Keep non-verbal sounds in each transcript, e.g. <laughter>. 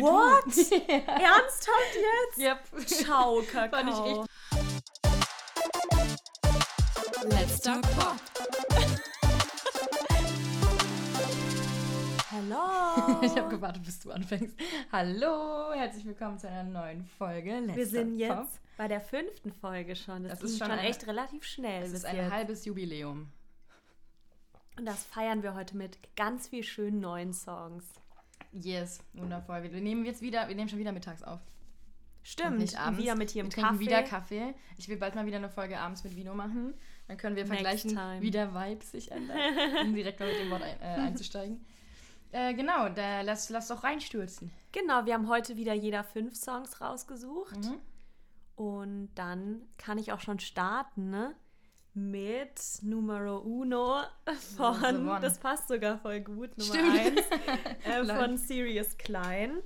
What? <laughs> Ernsthaft jetzt? Yep. Ciao, Kakao. <laughs> Fand ich richtig. Let's Talk Pop. <laughs> Hello. Ich habe gewartet, bis du anfängst. Hallo, herzlich willkommen zu einer neuen Folge. Let's Wir sind jetzt Pop. bei der fünften Folge schon. Das, Das ist schon, schon eine- echt relativ schnell. Es bis ist ein jetzt. halbes Jubiläum. Und das feiern wir heute mit ganz viel schönen neuen Songs. Yes, wundervoll. Wir nehmen jetzt wieder, wir nehmen schon wieder mittags auf. Stimmt. Und nicht abends. wieder mit hier im wir trinken Kaffee. wieder Kaffee. Ich will bald mal wieder eine Folge abends mit Vino machen. Dann können wir vergleichen, wie der Vibe sich ändert, <laughs> um direkt mal mit dem Wort ein, äh, einzusteigen. Äh, genau, da lass, lass doch reinstürzen. Genau, wir haben heute wieder jeder fünf Songs rausgesucht. Mhm. Und dann kann ich auch schon starten, ne? Mit Numero Uno von, das passt sogar voll gut, Nummer Stimmt. eins, <laughs> äh, von Sirius Klein.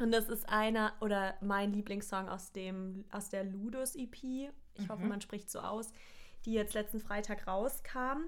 Und das ist einer oder mein Lieblingssong aus, dem, aus der Ludus EP. Ich hoffe, Mhm. man spricht so aus, die jetzt letzten Freitag rauskam.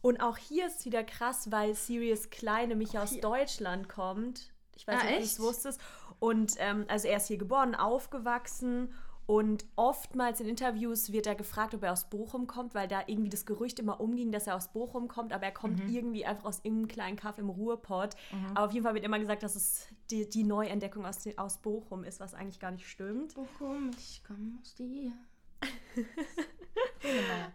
Und auch hier ist wieder krass, weil Sirius Klein nämlich aus. Deutschland kommt. Ich weiß Ah, nicht, ob du es wusstest. Und ähm, also er ist hier geboren, aufgewachsen und oftmals in Interviews wird er gefragt, ob er aus Bochum kommt, weil da irgendwie das Gerücht immer umging, dass er aus Bochum kommt, aber er kommt Mhm. irgendwie einfach aus irgendeinem kleinen Kaff im Ruhrpott. Aber auf jeden Fall wird immer gesagt, dass es die, die Neuentdeckung aus, aus Bochum ist, was eigentlich gar nicht stimmt. Bochum, ich komme aus dir.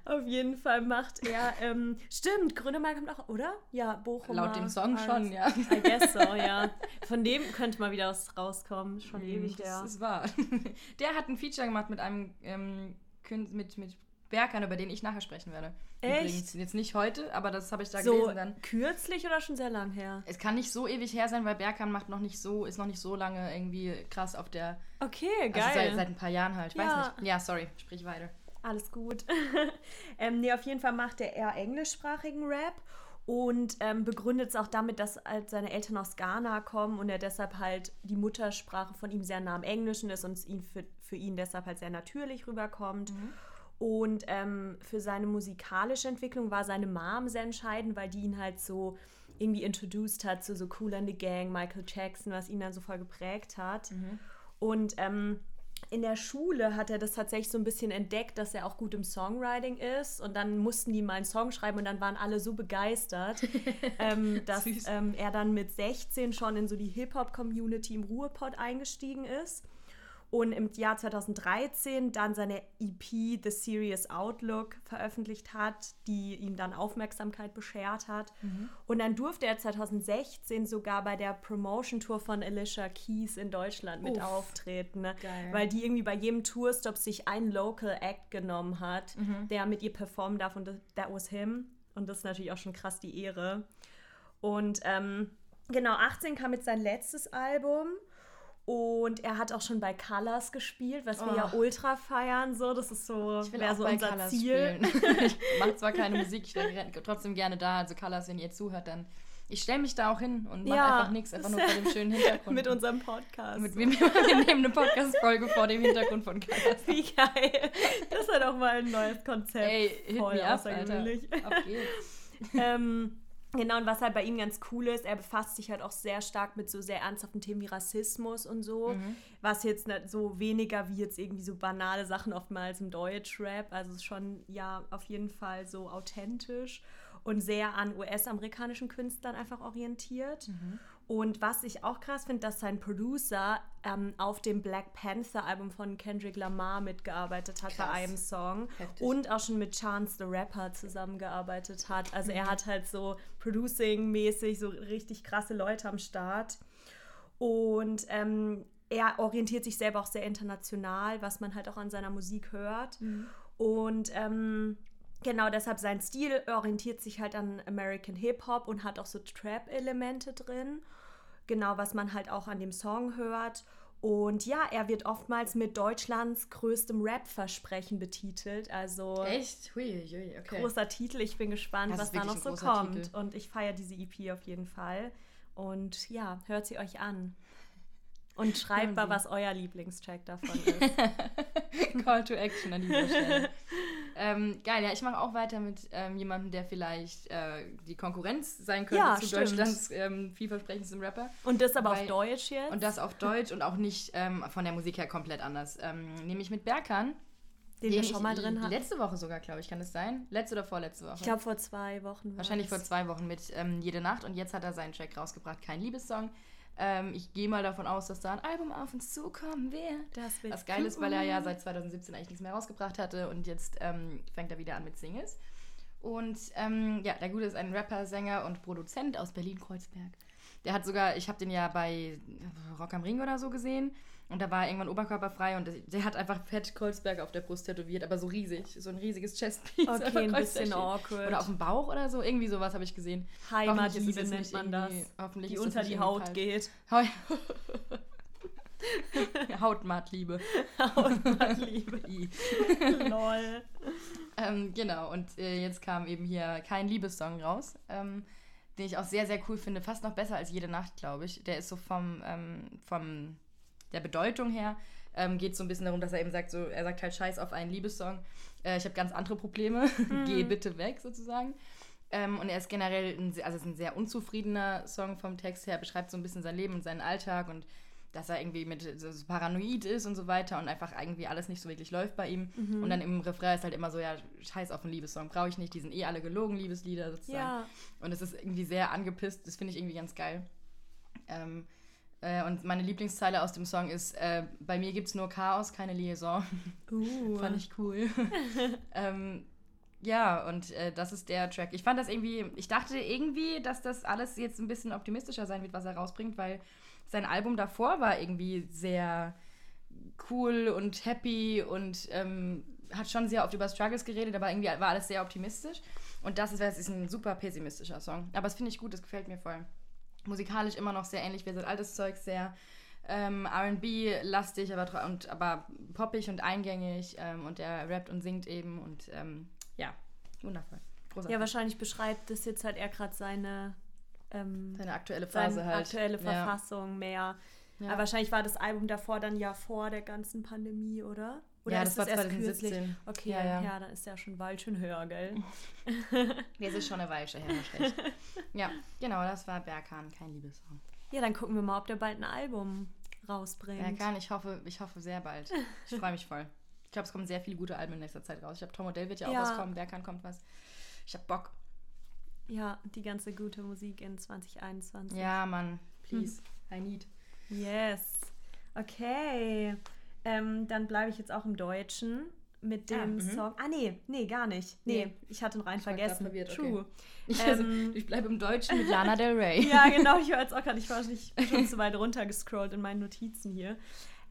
Auf jeden Fall macht er, ähm, stimmt, Grönemeyer kommt auch, oder? Ja, Bochum. Laut dem Song schon, ja. I guess so, ja. Von dem könnte mal wieder was rauskommen. Schon ewig das her. ist wahr. <laughs> Der hat ein Feature gemacht mit einem ähm, mit, mit Berkan, über den ich nachher sprechen werde. Echt? Übrigens, jetzt nicht heute, aber das habe ich da so gelesen dann. kürzlich oder schon sehr lang her? Es kann nicht so ewig her sein, weil Berkan macht noch nicht so, ist noch nicht so lange irgendwie krass auf der. Okay, Also geil. seit, seit ein paar Jahren halt. Ich Ja. weiß nicht. Ja, sorry, sprich weiter. Alles gut. <laughs> ähm, nee, auf jeden Fall macht er eher englischsprachigen Rap und ähm, begründet es auch damit, dass halt seine Eltern aus Ghana kommen und er deshalb halt die Muttersprache von ihm sehr nah am Englischen ist und es ihn für, für ihn deshalb halt sehr natürlich rüberkommt. Und ähm, für seine musikalische Entwicklung war seine Mom sehr entscheidend, weil die ihn halt so irgendwie introduced hat zu so Cool and the Gang, Michael Jackson, was ihn dann so voll geprägt hat. Und ähm, in der Schule hat er das tatsächlich so ein bisschen entdeckt, dass er auch gut im Songwriting ist. Und dann mussten die mal einen Song schreiben und dann waren alle so begeistert, <laughs> ähm, dass ähm, er dann mit 16 schon in so die Hip-Hop-Community im Ruhrpott eingestiegen ist. Und im Jahr 2013 dann seine EP The Serious Outlook veröffentlicht hat, die ihm dann Aufmerksamkeit beschert hat. Und dann durfte er 2016 sogar bei der Promotion Tour von Alicia Keys in Deutschland mit Uff. auftreten. Ne? Weil die irgendwie bei jedem Tourstop sich einen Local Act genommen hat, der mit ihr performen darf. Und that was him. Und das ist natürlich auch schon krass die Ehre. Und ähm, genau, 18 kam jetzt sein letztes Album. Und er hat auch schon bei Colors gespielt, was wir ja Oh. ultra feiern. So, das ist so, Ich will wäre auch so bei unser Colors Ziel. spielen. <laughs> ich mache zwar keine Musik, ich wäre trotzdem gerne da. Also Colors, wenn ihr zuhört, dann ich stelle mich da auch hin und mache Ja. einfach nichts, einfach nur vor dem schönen Hintergrund. <laughs> Mit unserem Podcast. Mit wem wir nehmen eine Podcast-Folge vor dem Hintergrund von Colors. Wie geil. Das ist ja doch mal ein neues Konzept. Ey, hit Voll me up, Alter. Ab geht's. <laughs> ähm, genau, und was halt bei ihm ganz cool ist, er befasst sich halt auch sehr stark mit so sehr ernsthaften Themen wie Rassismus und so, Mhm. was jetzt so weniger wie jetzt irgendwie so banale Sachen oftmals im Deutschrap, also schon ja auf jeden Fall so authentisch und sehr an US-amerikanischen Künstlern einfach orientiert. Mhm. Und was ich auch krass finde, dass sein Producer ähm, auf dem Black Panther-Album von Kendrick Lamar mitgearbeitet hat bei Krass. einem Song Heftig. und auch schon mit Chance the Rapper zusammengearbeitet hat. Also Mhm. er hat halt so Producing-mäßig so richtig krasse Leute am Start. Und ähm, er orientiert sich selber auch sehr international, was man halt auch an seiner Musik hört. Und ähm, genau deshalb sein Stil orientiert sich halt an American Hip-Hop und hat auch so Trap-Elemente drin. Genau, was man halt auch an dem Song hört. Und ja, er wird oftmals mit Deutschlands größtem Rap-Versprechen betitelt. Also Echt? Hui, hui, okay. großer Titel. Ich bin gespannt, Das was da noch so kommt. Titel. Und ich feiere diese EP auf jeden Fall. Und ja, hört sie euch an. Und schreibt mal, was euer Lieblingstrack davon ist. <laughs> Call to Action an dieser Stelle. Ähm, geil, ja, ich mache auch weiter mit ähm, jemandem, der vielleicht äh, die Konkurrenz sein könnte Ja, zu stimmt. Deutschlands ähm, vielversprechendsten Rapper. Und das aber auf Weil- Deutsch jetzt? Und das auf Deutsch und auch nicht ähm, von der Musik her komplett anders. Ähm, nämlich mit Berkan. den wir den schon mal drin hatten. Letzte Woche sogar, glaube ich, kann das sein? Letzte oder vorletzte Woche? Ich glaube vor zwei Wochen. Wahrscheinlich vor zwei Wochen mit ähm, Jede Nacht und jetzt hat er seinen Track rausgebracht, kein Liebessong. Ähm, ich gehe mal davon aus, dass da ein Album auf uns zukommen wird. Das wird Was geil ist, weil er ja cool. seit 2017 eigentlich nichts mehr rausgebracht hatte und jetzt ähm, fängt er wieder an mit Singles. Und ähm, ja, der Gute ist ein Rapper, Sänger und Produzent aus Berlin-Kreuzberg. Der hat sogar, ich habe den ja bei Rock am Ring oder so gesehen und da war er irgendwann oberkörperfrei und der hat einfach fett Kreuzberg auf der Brust tätowiert, aber so riesig, so ein riesiges Chestpiece. Okay, ein bisschen awkward. Oder auf dem Bauch oder so, irgendwie sowas habe ich gesehen. Heimatliebe nennt man das. Hoffentlich Die unter die Haut geht. <laughs> Hautmattliebe. Heimatliebe. <laughs> <laughs> I. Lol. Ähm, genau, und äh, jetzt kam eben hier kein Liebessong raus, ähm, den ich auch sehr, sehr cool finde. Fast noch besser als jede Nacht, glaube ich. Der ist so vom, ähm, vom der Bedeutung her, ähm, geht so ein bisschen darum, dass er eben sagt, so, er sagt halt Scheiß auf einen Liebessong. Äh, ich habe ganz andere Probleme. <laughs> Geh bitte weg, sozusagen. Ähm, und er ist generell, ein, sehr- also es ist ein sehr unzufriedener Song vom Text her, beschreibt so ein bisschen sein Leben und seinen Alltag und dass er irgendwie mit so, so paranoid ist und so weiter und einfach irgendwie alles nicht so wirklich läuft bei ihm. Und dann im Refrain ist halt immer so, ja, scheiß auf einen Liebessong, brauche ich nicht, die sind eh alle gelogen, Liebeslieder sozusagen. Ja. Und es ist irgendwie sehr angepisst, das finde ich irgendwie ganz geil. Ähm, äh, und meine Lieblingszeile aus dem Song ist, äh, bei mir gibt es nur Chaos, keine Liaison. Uh. <laughs> Fand ich cool. <laughs> ähm, ja, und äh, das ist der Track. Ich fand das irgendwie, ich dachte irgendwie, dass das alles jetzt ein bisschen optimistischer sein wird, was er rausbringt, weil sein Album davor war irgendwie sehr cool und happy und ähm, hat schon sehr oft über Struggles geredet, aber irgendwie war alles sehr optimistisch. Und das ist, das ist ein super pessimistischer Song. Aber das finde ich gut, das gefällt mir voll. Musikalisch immer noch sehr ähnlich wie sein altes Zeug, sehr ähm, RB-lastig, aber, und, aber poppig und eingängig. Ähm, und er rappt und singt eben und ähm, ja, wundervoll. Großartig. Ja, wahrscheinlich beschreibt das jetzt halt eher gerade seine, ähm, Seine aktuelle Phase halt. aktuelle Ja. Verfassung mehr. Ja. Aber wahrscheinlich war das Album davor dann ja vor der ganzen Pandemie, oder? Oder Ja, ist das war erst 2017. kürzlich? Okay, Ja, ja, ja. dann ist ja schon bald schon höher, gell? Das ist schon eine Weilchen her, ja, genau, das war Berghahn, kein Liebessong. Ja, dann gucken wir mal, ob der bald ein Album rausbringt. Berghahn, ich hoffe, ich hoffe sehr bald. Ich freue mich voll. Ich glaube, es kommen sehr viele gute Alben in nächster Zeit raus. Ich glaube, Tom Odell wird ja auch Ja. was kommen, Berghahn kommt was. Ich habe Bock. Ja, die ganze gute Musik in 2021. Ja, Mann, please, I need. Yes. Okay. Ähm, dann bleibe ich jetzt auch im Deutschen mit Ah, dem mhm. Song. Ah, nee, nee, gar nicht. Nee, Nee. ich hatte ihn rein Ich vergessen. verwirrt, okay. True. <laughs> Ich, also, Ähm, ich bleibe im Deutschen mit Lana Del Rey. <laughs> ja, genau, ich war jetzt auch gerade, ich war nicht <laughs> schon zu weit runter gescrollt in meinen Notizen hier.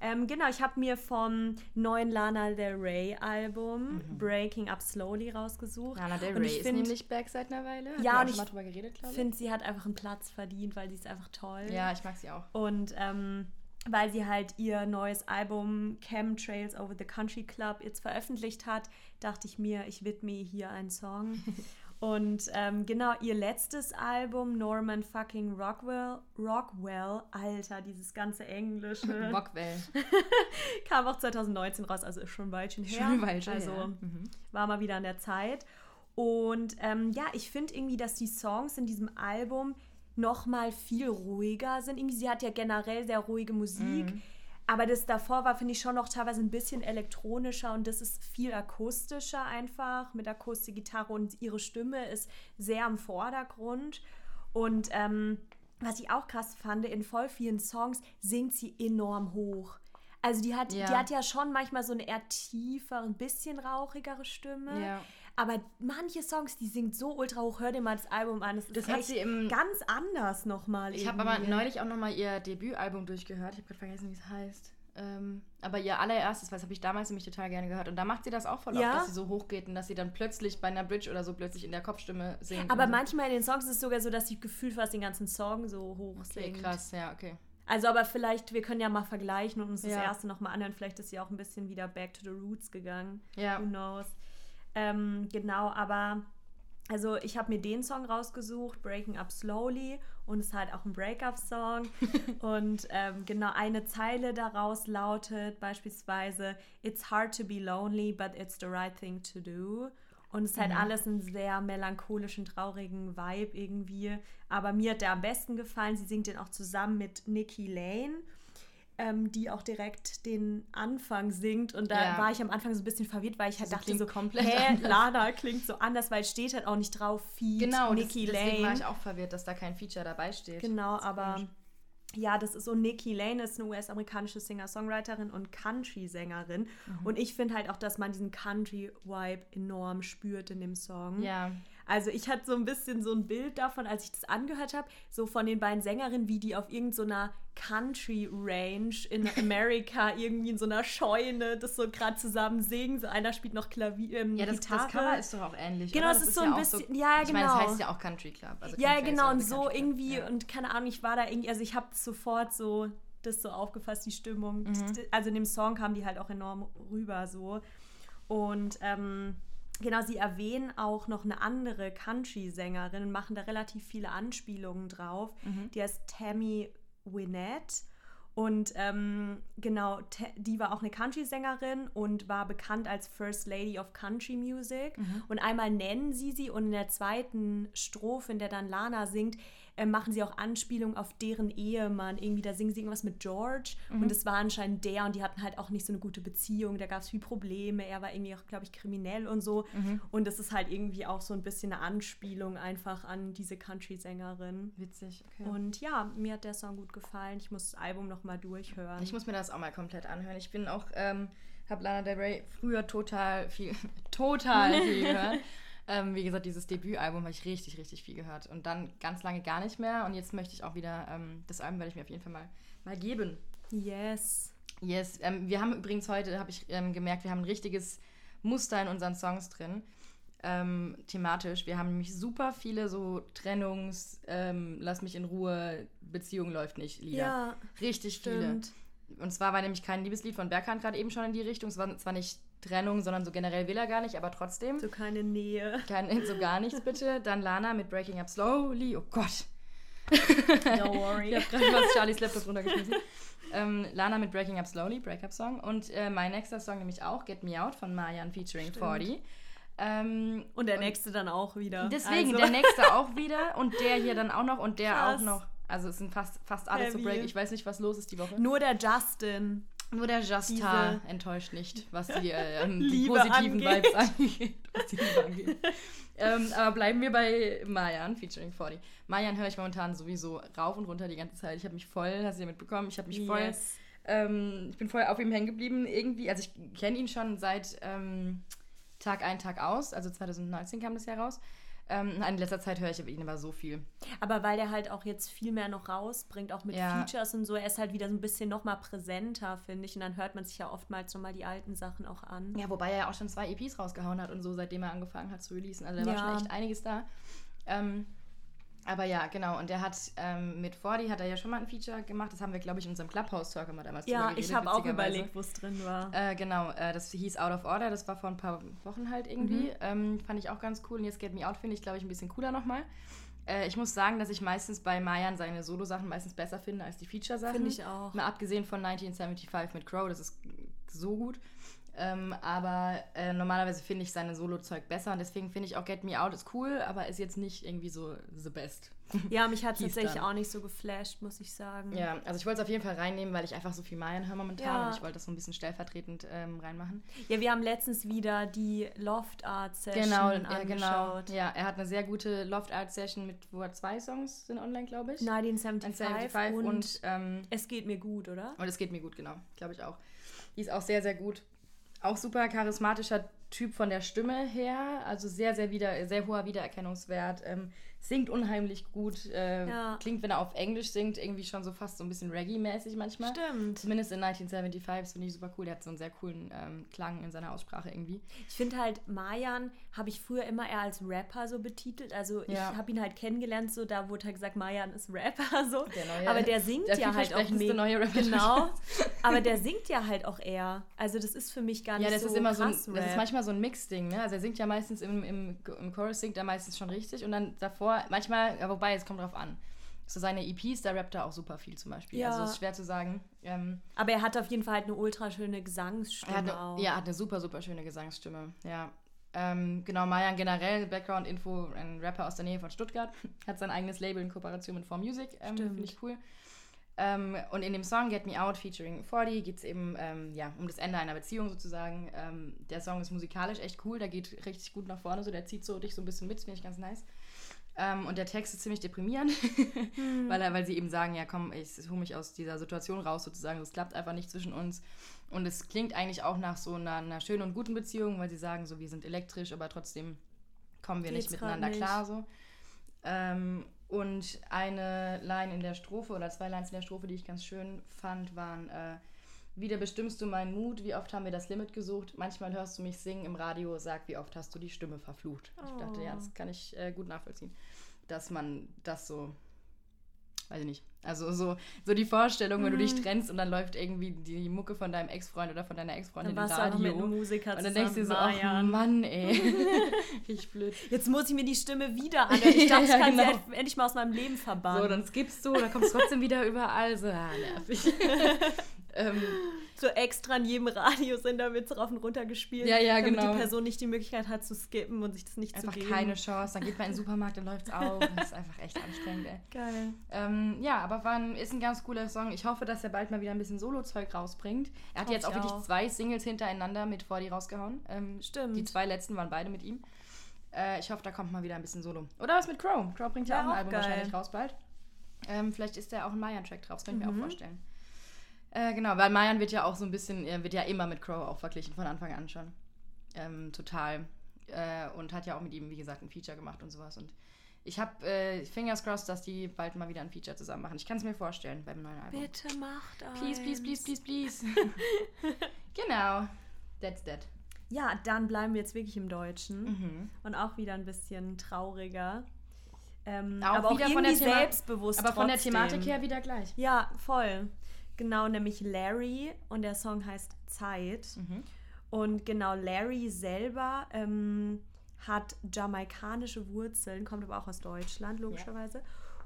Ähm, genau, ich habe mir vom neuen Lana Del Rey Album Breaking Up Slowly rausgesucht. Mhm. Lana Del Und Rey ich ist find- nämlich back seit einer Weile. Hatten Ja, und schon ich mal drüber geredet, glaube ich. finde, sie hat einfach einen Platz verdient, weil sie ist einfach toll. Ja, ich mag sie auch. Und ähm, weil sie halt ihr neues Album Chemtrails Over the Country Club jetzt veröffentlicht hat, dachte ich mir, ich widme hier einen Song. <laughs> Und ähm, genau, ihr letztes Album, Norman fucking Rockwell, Rockwell, Alter, dieses ganze Englische, <laughs> Bockwell. <laughs> kam auch 2019 raus, also ist schon ein Weilchen her. Schon ein Weilchen also her. Mhm. war mal wieder an der Zeit. Und ähm, ja, ich finde irgendwie, dass die Songs in diesem Album noch mal viel ruhiger sind. Irgendwie, sie hat ja generell sehr ruhige Musik. Mhm. Aber das davor war, finde ich, schon noch teilweise ein bisschen elektronischer und das ist viel akustischer einfach mit Akustikgitarre und ihre Stimme ist sehr im Vordergrund. Und ähm, was ich auch krass fand, in voll vielen Songs singt sie enorm hoch. Also die hat, Ja. die hat ja schon manchmal so eine eher tiefere, ein bisschen rauchigere Stimme. Ja. Aber manche Songs, die singt so ultra hoch. Hör dir mal das Album an. Das, ist Das hat sie im- ganz anders nochmal. Ich habe aber neulich auch nochmal ihr Debütalbum durchgehört. Ich habe gerade vergessen, wie es heißt. Ähm, aber ihr allererstes, was habe ich damals nämlich total gerne gehört. Und da macht sie das auch voll Ja? oft, dass sie so hoch geht und dass sie dann plötzlich bei einer Bridge oder so plötzlich in der Kopfstimme singt. Aber und so. manchmal in den Songs ist es sogar so, dass sie gefühlt fast den ganzen Song so hoch Okay, singt. krass, ja, okay. Also, aber vielleicht, wir können ja mal vergleichen und uns das Ja. erste nochmal anhören. Vielleicht ist sie auch ein bisschen wieder back to the roots gegangen. Ja. Who knows? Ähm, genau, aber also ich habe mir den Song rausgesucht, Breaking Up Slowly, und es ist halt auch ein Breakup-Song. <laughs> und ähm, genau eine Zeile daraus lautet beispielsweise It's hard to be lonely, but it's the right thing to do. Und es ist halt Mhm. alles einen sehr melancholischen, traurigen Vibe irgendwie. Aber mir hat der am besten gefallen. Sie singt den auch zusammen mit Nikki Lane, ähm, die auch direkt den Anfang singt. Und da Ja. war ich am Anfang so ein bisschen verwirrt, weil ich halt Sie dachte klingt so, komplett hä, anders. Lana klingt so anders, weil es steht halt auch nicht drauf, Feed Genau, das, Nikki deswegen war Lane. ich auch verwirrt, dass da kein Feature dabei steht. Genau, Das aber komisch. ja, das ist so Nikki Lane ist eine US-amerikanische Singer-Songwriterin und Country-Sängerin. Mhm. Und ich finde halt auch, dass man diesen Country-Vibe enorm spürt in dem Song. Ja, Also ich hatte so ein bisschen so ein Bild davon, als ich das angehört habe, so von den beiden Sängerinnen, wie die auf irgendeiner Country Range in <laughs> Amerika irgendwie in so einer Scheune das so gerade zusammen singen. So einer spielt noch Klavier, ähm, ja das, Gitarre. das Cover ist doch auch ähnlich. Genau, es Das ist so ein auch bisschen- ja, Ich meine, das genau. heißt ja auch Country Club. Also Ja, Country genau, ist und ja so irgendwie, ja. und keine Ahnung, ich war da irgendwie, also ich habe sofort so das so aufgefasst, die Stimmung. Mhm. Also in dem Song kam die halt auch enorm rüber so. Und ähm, genau, sie erwähnen auch noch eine andere Country-Sängerin und machen da relativ viele Anspielungen drauf. Mhm. Die heißt Tammy Wynette. Und ähm, genau, die war auch eine Country-Sängerin und war bekannt als First Lady of Country Music. Mhm. Und einmal nennen sie sie und in der zweiten Strophe, in der dann Lana singt, äh, machen sie auch Anspielung auf deren Ehemann. Irgendwie, da singen sie irgendwas mit George Mhm. und es war anscheinend der und die hatten halt auch nicht so eine gute Beziehung. Da gab es viel Probleme. Er war irgendwie auch, glaube ich, kriminell und so. Mhm. Und das ist halt irgendwie auch so ein bisschen eine Anspielung einfach an diese Country-Sängerin. Witzig, okay. Und ja, mir hat der Song gut gefallen. Ich muss das Album noch mal durchhören. Ich muss mir das auch mal komplett anhören. Ich bin auch, ähm, habe Lana Del Rey früher total viel, <laughs> total viel gehört. <laughs> Ähm, wie gesagt, dieses Debütalbum habe ich richtig, richtig viel gehört. Und dann ganz lange gar nicht mehr. Und jetzt möchte ich auch wieder, ähm, das Album werde ich mir auf jeden Fall mal, mal geben. yes. Yes, ähm, wir haben übrigens heute, habe ich ähm, gemerkt, wir haben ein richtiges Muster in unseren Songs drin. Ähm, thematisch. Wir haben nämlich super viele so Trennungs-, ähm, Lass mich in Ruhe, Beziehung läuft nicht Lieder. Ja, Richtig viele. stimmt. Und zwar war nämlich kein Liebeslied von Berghahn gerade eben schon in die Richtung. Es war zwar nicht Trennung, sondern so generell will er gar nicht, aber trotzdem. So keine Nähe. Kein, so gar nichts bitte. Dann Lana mit Breaking Up Slowly. Oh Gott. No worry. Ich habe gerade was Charlies Laptop runtergeschmissen. ähm, Lana mit Breaking Up Slowly, Breakup Song. Und äh, mein nächster Song nämlich auch, Get Me Out von Mayan featuring 40. Ähm, Und der nächste dann auch wieder. deswegen, Also, der <laughs> nächste auch wieder und der hier dann auch noch und der Krass. auch noch. Also es sind fast, fast so Heavy. Break. Ich weiß nicht, was los ist die Woche. Nur der Justin. Nur der Star enttäuscht nicht, was die, äh, <laughs> ähm, die positiven angeht. Vibes angeht. <laughs> Was die Liebe angeht. ähm, aber bleiben wir bei Mayan featuring 40. Mayan höre ich momentan sowieso rauf und runter die ganze Zeit. Ich habe mich voll, hast du ja mitbekommen, ich habe mich voll, Yes. ähm, ich bin voll auf ihm hängen geblieben irgendwie. Also ich kenne ihn schon seit ähm, Tag ein, Tag aus. Also 2019 kam das ja raus. Ähm, in letzter Zeit höre ich ihn aber so viel. Aber weil der halt auch jetzt viel mehr noch rausbringt, auch mit Ja. Features und so, er ist halt wieder so ein bisschen noch mal präsenter, finde ich. Und dann hört man sich ja oftmals noch mal die alten Sachen auch an. Ja, wobei er ja auch schon zwei EPs rausgehauen hat und so, seitdem er angefangen hat zu releasen. Also da war Ja. schon echt einiges da. Ähm, aber ja, genau. Und der hat ähm, mit 40 hat er ja schon mal ein Feature gemacht. Das haben wir, glaube ich, in unserem Clubhouse-Talk immer damals Ja, geredet, ich habe auch überlegt, wo es drin war. Äh, genau, äh, das hieß Out of Order. Das war vor ein paar Wochen halt irgendwie. Mhm. Ähm, fand ich auch ganz cool. Und jetzt Get Me Out finde ich, glaube ich, ein bisschen cooler nochmal. Äh, ich muss sagen, dass ich meistens bei Mayan seine Solo-Sachen meistens besser finde als die Feature-Sachen. Finde ich auch. Mal abgesehen von 1975 mit Crow, das ist so gut. Ähm, aber äh, normalerweise finde ich seine Solo-Zeug besser und deswegen finde ich auch Get Me Out ist cool, aber ist jetzt nicht irgendwie so the best. <laughs> Ja, mich hat es tatsächlich dann. auch nicht so geflasht, muss ich sagen. Ja, also ich wollte es auf jeden Fall reinnehmen, weil ich einfach so viel Mayan höre momentan Ja. und ich wollte das so ein bisschen stellvertretend ähm, reinmachen. Ja, wir haben letztens wieder die Loft Art Session Genau, ja, genau. angeschaut. Ja, er hat eine sehr gute Loft Art Session mit, wo er zwei Songs sind online, glaube ich. 1975 175 und, und, ähm, es geht mir gut, oder? Und es geht mir gut, genau. Glaube ich auch. Die ist auch sehr, sehr gut. Auch super charismatischer Typ von der Stimme her. Also sehr, sehr wieder, sehr hoher Wiedererkennungswert. Ähm, singt unheimlich gut. Äh, Ja. Klingt, wenn er auf Englisch singt, irgendwie schon so fast so ein bisschen Reggae-mäßig manchmal. Stimmt. Zumindest in 1975 das finde ich super cool. Der hat so einen sehr coolen ähm, Klang in seiner Aussprache irgendwie. Ich finde halt, Mayan habe ich früher immer eher als Rapper so betitelt. Also ich Ja. habe ihn halt kennengelernt, so da wurde halt gesagt, Mayan ist Rapper <laughs> so. Der neue- Aber der singt der ja halt auch mega. neue Rapper Genau. Aber der singt ja halt auch eher. Also das ist für mich gar nicht Ja, das so ist immer so ein, das ist manchmal so ein Mix-Ding, ne? Also er singt ja meistens im, im, im Chorus singt er meistens schon richtig und dann davor, manchmal, ja, wobei, es kommt drauf an. So seine EPs, da rappt er auch super viel zum Beispiel. Ja. Also es ist schwer zu sagen. Ähm, Aber er hat auf jeden Fall halt eine ultra schöne Gesangsstimme er hat auch. eine, ja, hat eine super, super schöne Gesangsstimme. Ja. Ähm, genau, Mayan generell, Background-Info, ein Rapper aus der Nähe von Stuttgart, <laughs> hat sein eigenes Label in Kooperation mit 4Music, ähm, Stimmt. finde ich cool. Ähm, und in dem Song Get Me Out featuring 40 geht es eben ähm, ja, um das Ende einer Beziehung sozusagen. Ähm, der Song ist musikalisch echt cool, der geht richtig gut nach vorne, so der zieht so dich so ein bisschen mit, finde ich ganz nice. Ähm, und der Text ist ziemlich deprimierend, <laughs> weil, er, weil sie eben sagen, ja komm, ich hole mich aus dieser Situation raus sozusagen, es klappt einfach nicht zwischen uns. Und es klingt eigentlich auch nach so einer, einer schönen und guten Beziehung, weil sie sagen, so wir sind elektrisch, aber trotzdem kommen wir nicht Geht's grad miteinander nicht. klar so. Und eine Line in der Strophe oder zwei Lines in der Strophe, die ich ganz schön fand, waren äh, Wieder bestimmst du meinen Mut, wie oft haben wir das Limit gesucht? Manchmal hörst du mich singen im Radio, sag, wie oft hast du die Stimme verflucht? Ich dachte, ja, das kann ich äh, gut nachvollziehen, dass man das so, weiß ich nicht, also so, so die Vorstellung, wenn du Mhm. dich trennst und dann läuft irgendwie die Mucke von deinem Ex-Freund oder von deiner Ex-Freundin im du Radio. Und dann denkst du dir so, ach Marian. Mann, ey. <laughs> Richtig blöd. Jetzt muss ich mir die Stimme wieder anhören. <laughs> Ich glaube, ich Ja, kann genau. sie halt endlich mal aus meinem Leben verbannen. So, dann skippst du, dann kommst du trotzdem wieder überall. So, ah, nervig. <laughs> ähm, so extra in jedem Radiosender wird es rauf und runter gespielt. Ja, ja, damit genau. die Person nicht die Möglichkeit hat zu skippen und sich das nicht einfach zu geben. keine Chance. Dann geht man in den Supermarkt, dann läuft's auf. Das ist einfach echt anstrengend, ey. Geil. Ähm, ja, aber war ein, ist ein ganz cooler Song. Ich hoffe, dass er bald mal wieder ein bisschen Solo-Zeug rausbringt. Er hat jetzt auch ich wirklich auch. zwei Singles hintereinander mit 40 rausgehauen. Ähm, Stimmt. Die zwei letzten waren beide mit ihm. Äh, ich hoffe, da kommt mal wieder ein bisschen Solo. Oder was mit Crow. Crow bringt ja Wär auch ein Album geil. wahrscheinlich raus bald. Ähm, vielleicht ist da auch ein Mayan-Track drauf. Das kann ich mir Mhm. auch vorstellen. Äh, genau, weil Mayan wird ja auch so ein bisschen, er wird ja immer mit Crow auch verglichen, von Anfang an schon. Ähm, total. Äh, und hat ja auch mit ihm, wie gesagt, ein Feature gemacht und sowas. Und ich habe äh, Fingers crossed, dass die bald mal wieder ein Feature zusammen machen. Ich kann es mir vorstellen beim neuen Album. Bitte macht eins. Please, please, please, please, please. <laughs> genau. That's that. Ja, dann bleiben wir jetzt wirklich im Deutschen. Mhm. Und auch wieder ein bisschen trauriger. Ähm, Auch aber auch wieder irgendwie von der Thema- selbstbewusst Aber von der. Thematik her wieder gleich. Ja, voll. Genau, nämlich Larry und der Song heißt Zeit. Mhm. Und genau, Larry selber ähm, hat jamaikanische Wurzeln, kommt aber auch aus Deutschland, logischerweise.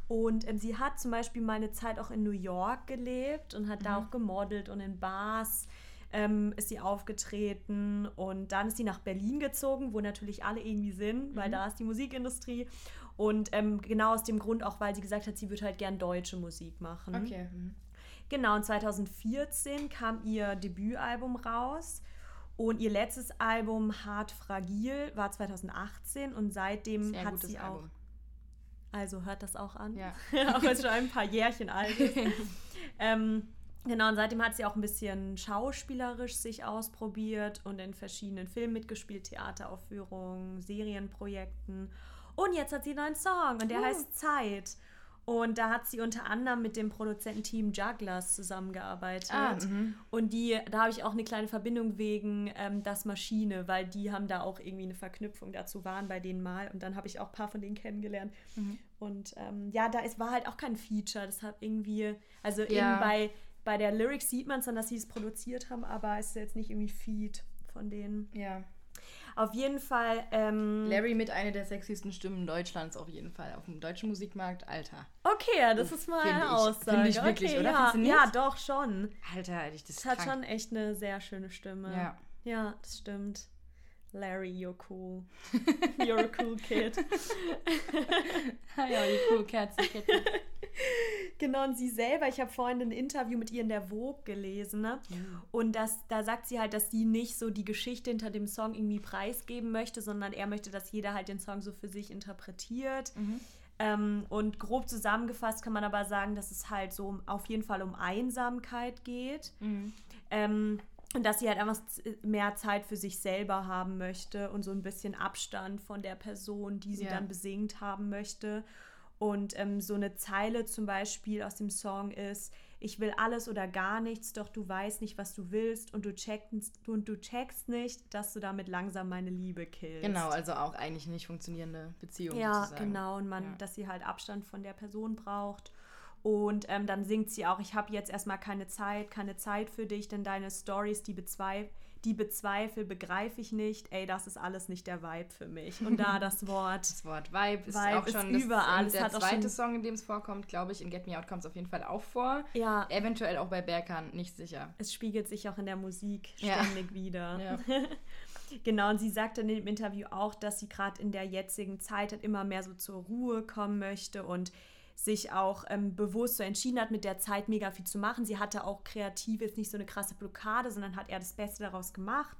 Und ähm, sie hat zum Beispiel mal eine Zeit auch in New York gelebt und hat da Mhm. auch gemodelt und in Bars ähm, ist sie aufgetreten. Und dann ist sie nach Berlin gezogen, wo natürlich alle irgendwie sind, weil Mhm. da ist die Musikindustrie. Und ähm, genau aus dem Grund auch, weil sie gesagt hat, sie würde halt gern deutsche Musik machen. Okay. Genau, und 2014 kam ihr Debütalbum raus. Und ihr letztes Album Hart Fragil war 2018 und seitdem Sehr hat sie auch. Album. Also hört das auch an. Ja. <laughs> auch wenn es schon ein paar Jährchen alt ist. <laughs> ähm, genau, und seitdem hat sie auch ein bisschen schauspielerisch sich ausprobiert und in verschiedenen Filmen mitgespielt, Theateraufführungen, Serienprojekten. Und jetzt hat sie einen neuen Song und der Uh. heißt Zeit. Und da hat sie unter anderem mit dem Produzententeam Jugglers zusammengearbeitet. Ah, mhm. Und die, da habe ich auch eine kleine Verbindung wegen ähm, Das Maschine, weil die haben da auch irgendwie eine Verknüpfung dazu, waren bei denen mal. Und dann habe ich auch ein paar von denen kennengelernt. Mhm. Und ähm, ja, da ist, war halt auch kein Feature. Deshalb irgendwie, also Ja. eben bei, bei der Lyrics sieht man es dann, dass sie es produziert haben, aber es ist jetzt nicht irgendwie Feed von denen. Ja. Auf jeden Fall. Ähm, Larry mit einer der sexiesten Stimmen Deutschlands auf jeden Fall. Auf dem deutschen Musikmarkt, Alter. Okay, ja, das ist mal eine. Aussage. Finde ich wirklich, okay, oder? Ja, ja, doch schon. Alter, ich das Es hat krank. schon echt eine sehr schöne Stimme. Ja. Ja, das stimmt. Larry, you're cool. <laughs> You're a cool kid. Ah <laughs> ja, die cool Kerzenkette. <laughs> Genau, und sie selber, ich habe vorhin ein Interview mit ihr in der Vogue gelesen, ne? Und das, da sagt sie halt, dass sie nicht so die Geschichte hinter dem Song irgendwie preisgeben möchte, sondern er möchte, dass jeder halt den Song so für sich interpretiert. Mhm. Ähm, und grob zusammengefasst kann man aber sagen, dass es halt so auf jeden Fall um Einsamkeit geht. Mhm. Ähm, und dass sie halt einfach z- mehr Zeit für sich selber haben möchte und so ein bisschen Abstand von der Person, die sie Ja. dann besingt haben möchte. Und ähm, so eine Zeile zum Beispiel aus dem Song ist, ich will alles oder gar nichts, doch du weißt nicht, was du willst und du checkst, und du checkst nicht, dass du damit langsam meine Liebe killst. Genau, also auch eigentlich nicht funktionierende Beziehung Ja, sozusagen. genau. Und man, Ja. dass sie halt Abstand von der Person braucht. Und ähm, dann singt sie auch, ich habe jetzt erstmal keine Zeit, keine Zeit für dich, denn deine Stories, die bezweifle die bezweifle, begreife ich nicht. Ey, das ist alles nicht der Vibe für mich. Und da <laughs> das Wort. Das Wort Vibe ist Vibe auch ist schon das, überall. Es der hat zweite Song, in dem es vorkommt, glaube ich. In Get Me Out kommt es auf jeden Fall auch vor. Ja, Eventuell auch bei Berkan, nicht sicher. es spiegelt sich auch in der Musik Ja. ständig wieder. Ja. <laughs> Genau, und sie sagte in dem Interview auch, dass sie gerade in der jetzigen Zeit halt immer mehr so zur Ruhe kommen möchte und sich auch ähm, bewusst so entschieden hat, mit der Zeit mega viel zu machen. Sie hatte auch kreativ jetzt nicht so eine krasse Blockade, sondern hat eher das Beste daraus gemacht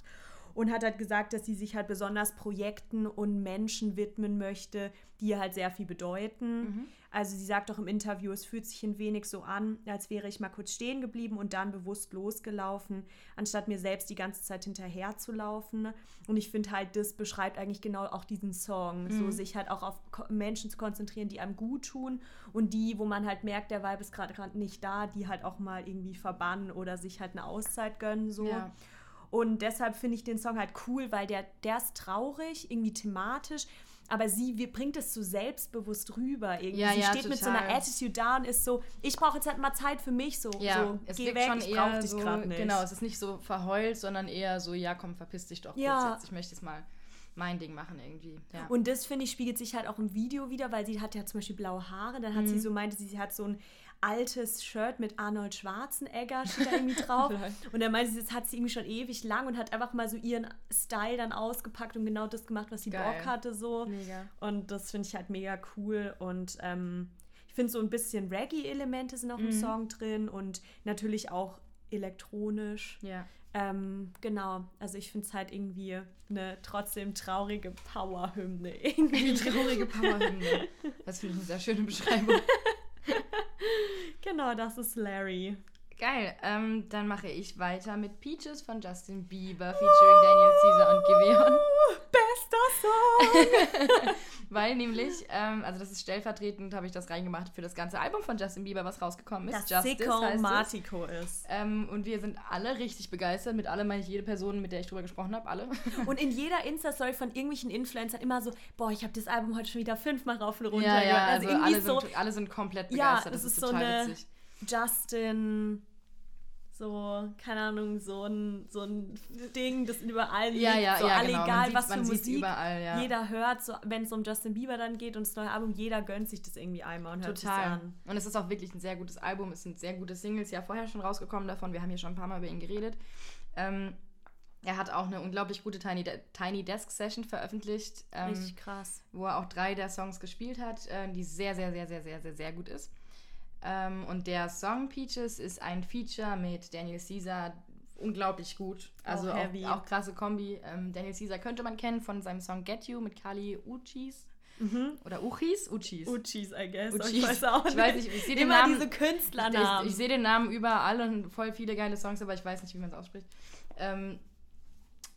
und hat halt gesagt, dass sie sich halt besonders Projekten und Menschen widmen möchte, die ihr halt sehr viel bedeuten. Also sie sagt auch im Interview, es fühlt sich ein wenig so an, als wäre ich mal kurz stehen geblieben und dann bewusst losgelaufen, anstatt mir selbst die ganze Zeit hinterher zu laufen. Und ich finde halt, das beschreibt eigentlich genau auch diesen Song, so sich halt auch auf Menschen zu konzentrieren, die einem gut tun und die, wo man halt merkt, der Vibe ist gerade gerade nicht da, die halt auch mal irgendwie verbannen oder sich halt eine Auszeit gönnen so. Ja. Und deshalb finde ich den Song halt cool, weil der, der ist traurig, irgendwie thematisch, aber sie wie, bringt es so selbstbewusst rüber. Irgendwie. Ja, sie ja, steht mit so einer total. Attitude da und ist so, ich brauche jetzt halt mal Zeit für mich, so, Ja, so es geh weg, schon ich brauche dich so, gerade nicht. genau, es ist nicht so verheult, sondern eher so, ja, komm, verpiss dich doch kurz Ja. jetzt. Ich möchte jetzt mal mein Ding machen irgendwie. Ja. Und das, finde ich, spiegelt sich halt auch im Video wieder, weil sie hat ja zum Beispiel blaue Haare. Dann hat sie Mhm. so meinte, sie, sie hat so ein altes Shirt mit Arnold Schwarzenegger steht da irgendwie drauf. <laughs> und dann meinte sie, das hat sie irgendwie schon ewig lang und hat einfach mal so ihren Style dann ausgepackt und genau das gemacht, was sie Geil. Bock hatte. so. Mega. Und das finde ich halt mega cool. Und ähm, ich finde so ein bisschen Reggae-Elemente sind auch Mhm. im Song drin und natürlich auch elektronisch. Ja. Ähm, genau, also ich finde es halt irgendwie eine trotzdem traurige Powerhymne. <laughs> Irgendwie. Die traurige Powerhymne. Das finde ich eine sehr schöne Beschreibung. <laughs> <laughs> genau, das ist Larry. Geil. Ähm, dann mache ich weiter mit Peaches von Justin Bieber featuring Daniel Caesar und Giveon. Bester Song! <laughs> Weil nämlich, ähm, also das ist stellvertretend, habe ich das reingemacht für das ganze Album von Justin Bieber, was rausgekommen ist. Das Justice Sicko heißt es. Martico ist. Ähm, und wir sind alle richtig begeistert. Mit alle meine ich jede Person, mit der ich drüber gesprochen habe, alle. <laughs> Und in jeder Insta-Story von irgendwelchen Influencern immer so, boah, ich habe das Album heute schon wieder fünfmal rauf und runter ja, ja, gehört. also, irgendwie alle, so, sind, alle sind komplett Ja, begeistert. das das, ist ist so total eine- witzig. Justin, so, keine Ahnung, so ein, so ein Ding, das überall liegt. Ja, ja, so ja, alle genau. egal, was für Musik überall, ja. jeder hört, so, wenn es um Justin Bieber dann geht und das neue Album, jeder gönnt sich das irgendwie einmal und hört Total. an. Und es ist auch wirklich ein sehr gutes Album. Es sind sehr gute Singles ja vorher schon rausgekommen davon. Wir haben hier schon ein paar Mal über ihn geredet. Ähm, er hat auch eine unglaublich gute Tiny, De Tiny Desk Session veröffentlicht, ähm, Richtig krass. wo er auch drei der Songs gespielt hat, äh, die sehr, sehr, sehr, sehr, sehr, sehr, sehr gut ist. Ähm, und der Song Peaches ist ein Feature mit Daniel Caesar, unglaublich gut. Also Auch auch, auch krasse Kombi. Ähm, Daniel Caesar könnte man kennen von seinem Song Get You mit Kali Uchis. Oder Uchis? Uchis. Uchis, I guess. Uchis. Ich weiß auch Ich weiß nicht, ich sehe den Namen. diese Künstlernamen. Ich, ich sehe den Namen überall und voll viele geile Songs, aber ich weiß nicht, wie man es ausspricht. Ähm,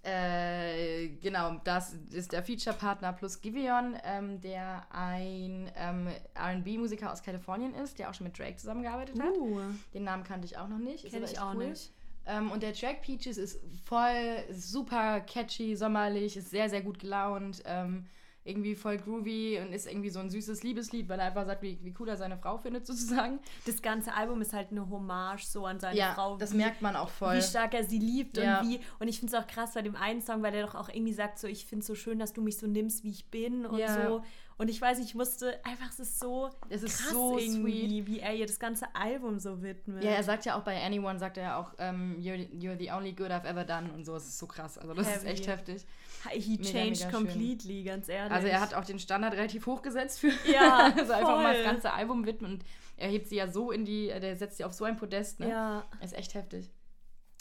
äh, genau, das ist der Feature-Partner plus Giveon, ähm, der ein ähm, RB-Musiker aus Kalifornien ist, der auch schon mit Drake zusammengearbeitet hat. uh, Den Namen kannte ich auch noch nicht. Ist kenn aber ich auch cool. nicht. Ähm, und der Track Peaches ist voll super catchy, sommerlich, ist sehr, sehr gut gelaunt. Ähm, irgendwie voll groovy und ist irgendwie so ein süßes Liebeslied, weil er einfach sagt, wie, wie cool er seine Frau findet, <laughs> sozusagen. Das ganze Album ist halt eine Hommage so an seine ja, Frau. das wie- merkt man auch voll. Wie stark er sie liebt Ja. und wie. Und ich finde es auch krass bei dem einen Song, weil der doch auch irgendwie sagt, so, ich finde es so schön, dass du mich so nimmst, wie ich bin und Ja. so. Und ich weiß, ich musste einfach, es ist so Es ist krass so irgendwie, wie er ihr das ganze Album so widmet. Ja, er sagt ja auch bei Anyone, sagt er ja auch, ähm, you're, you're the only good I've ever done und so. Es ist so krass. Also das ist Heavy. echt heftig. He Mega, changed mega completely, ganz ehrlich. Also er hat auch den Standard relativ hoch gesetzt für Ja, <laughs> also einfach mal voll. das ganze Album widmen und er hebt sie ja so in die, der setzt sie auf so ein Podest, ne? Ja. Ist echt heftig.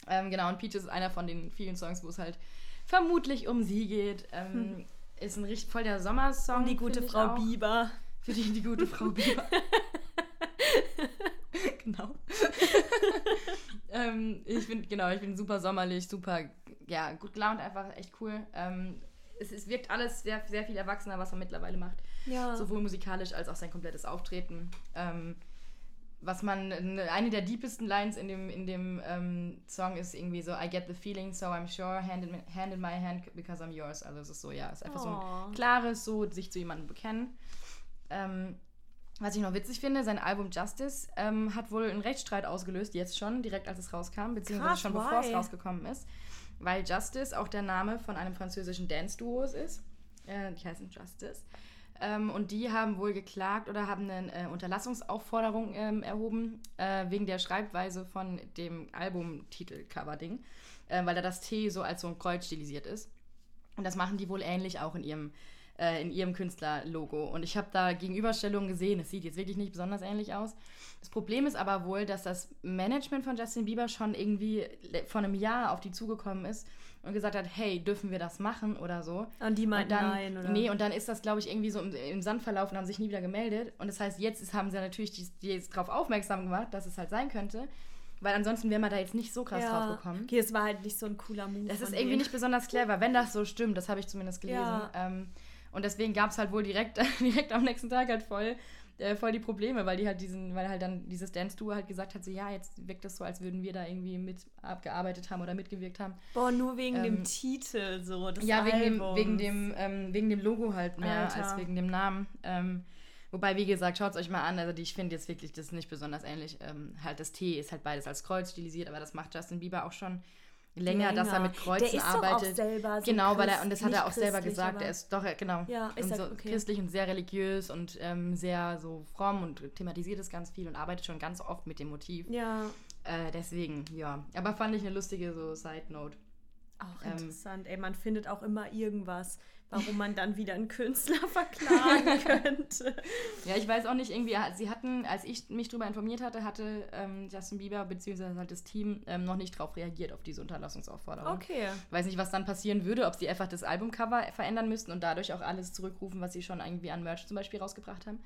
Ähm, genau, und Peaches ist einer von den vielen Songs, wo es halt vermutlich um sie geht. Ähm, Ist ein richtig voll der Sommersong. Um die gute Frau auch. Bieber. Für die, die gute Frau Bieber. <laughs> <laughs> genau. <laughs> ähm, ich finde, genau, ich bin super sommerlich, super, ja, gut gelaunt, einfach echt cool. Ähm, es, es wirkt alles sehr, sehr viel erwachsener, was er mittlerweile macht. Ja. Sowohl musikalisch als auch sein komplettes Auftreten. Ähm, was man, eine der deepesten Lines in dem, in dem ähm, Song ist irgendwie so, I get the feeling, so I'm sure, hand in, hand in my hand because I'm yours. Also es ist so, ja, es ist einfach so Oh. ein klares, so sich zu jemandem bekennen. Ähm, Was ich noch witzig finde, sein Album Justice ähm, hat wohl einen Rechtsstreit ausgelöst, jetzt schon, direkt als es rauskam, beziehungsweise Krass, schon why? bevor es rausgekommen ist. Weil Justice auch der Name von einem französischen Dance-Duo ist. Äh, die heißen Justice. Ähm, und die haben wohl geklagt oder haben eine äh, Unterlassungsaufforderung ähm, erhoben äh, wegen der Schreibweise von dem Albumtitel-Cover-Ding, äh, weil da das T so als so ein Kreuz stilisiert ist. Und das machen die wohl ähnlich auch in ihrem, äh, in ihrem Künstlerlogo. Und ich habe da Gegenüberstellungen gesehen. Es sieht jetzt wirklich nicht besonders ähnlich aus. Das Problem ist aber wohl, dass das Management von Justin Bieber schon irgendwie vor einem Jahr auf die zugekommen ist und gesagt hat, hey, dürfen wir das machen oder so. Und die meinten und dann, nein, oder? Nee, und dann ist das, glaube ich, irgendwie so im, im Sand verlaufen, haben sich nie wieder gemeldet. Und das heißt, jetzt haben sie natürlich die, die jetzt darauf aufmerksam gemacht, dass es halt sein könnte. Weil ansonsten wäre man da jetzt nicht so krass drauf gekommen. Okay, es war halt nicht so ein cooler Move. Das ist irgendwie denen. nicht besonders clever, wenn das so stimmt. Das habe ich zumindest gelesen. Ja. Ähm, und deswegen gab es halt wohl direkt, <laughs> direkt am nächsten Tag halt voll, äh, voll die Probleme, weil die halt diesen, weil halt dann dieses Dance-Duo halt gesagt hat, so ja, jetzt wirkt das so, als würden wir da irgendwie mit abgearbeitet haben oder mitgewirkt haben. Boah, nur wegen dem Ähm, Titel so. Des Ja, wegen dem, wegen, dem, ähm, wegen dem Logo halt mehr Alter. als wegen dem Namen. Ähm, wobei, wie gesagt, schaut es euch mal an. Also, die, ich finde jetzt wirklich, das ist nicht besonders ähnlich. Ähm, halt das T ist halt beides als Kreuz stilisiert, aber das macht Justin Bieber auch schon länger, dass er mit Kreuzen Der ist doch auch arbeitet. selber so genau, weil er, und das hat er auch selber gesagt. Er ist doch, genau. Ja, ist und er- so okay. christlich und sehr religiös und ähm, sehr so fromm und thematisiert es ganz viel und arbeitet schon ganz oft mit dem Motiv. Ja, Äh, deswegen, ja. Aber fand ich eine lustige so Side-Note. auch Ähm, interessant. Ey, man findet auch immer irgendwas, warum man dann wieder einen Künstler <laughs> verklagen könnte. Ja, ich weiß auch nicht, irgendwie, sie hatten, als ich mich darüber informiert hatte, hatte ähm, Justin Bieber bzw. halt das Team ähm, noch nicht darauf reagiert, auf diese Unterlassungsaufforderung. Okay. Ich weiß nicht, was dann passieren würde, ob sie einfach das Albumcover verändern müssten und dadurch auch alles zurückrufen, was sie schon irgendwie an Merch zum Beispiel rausgebracht haben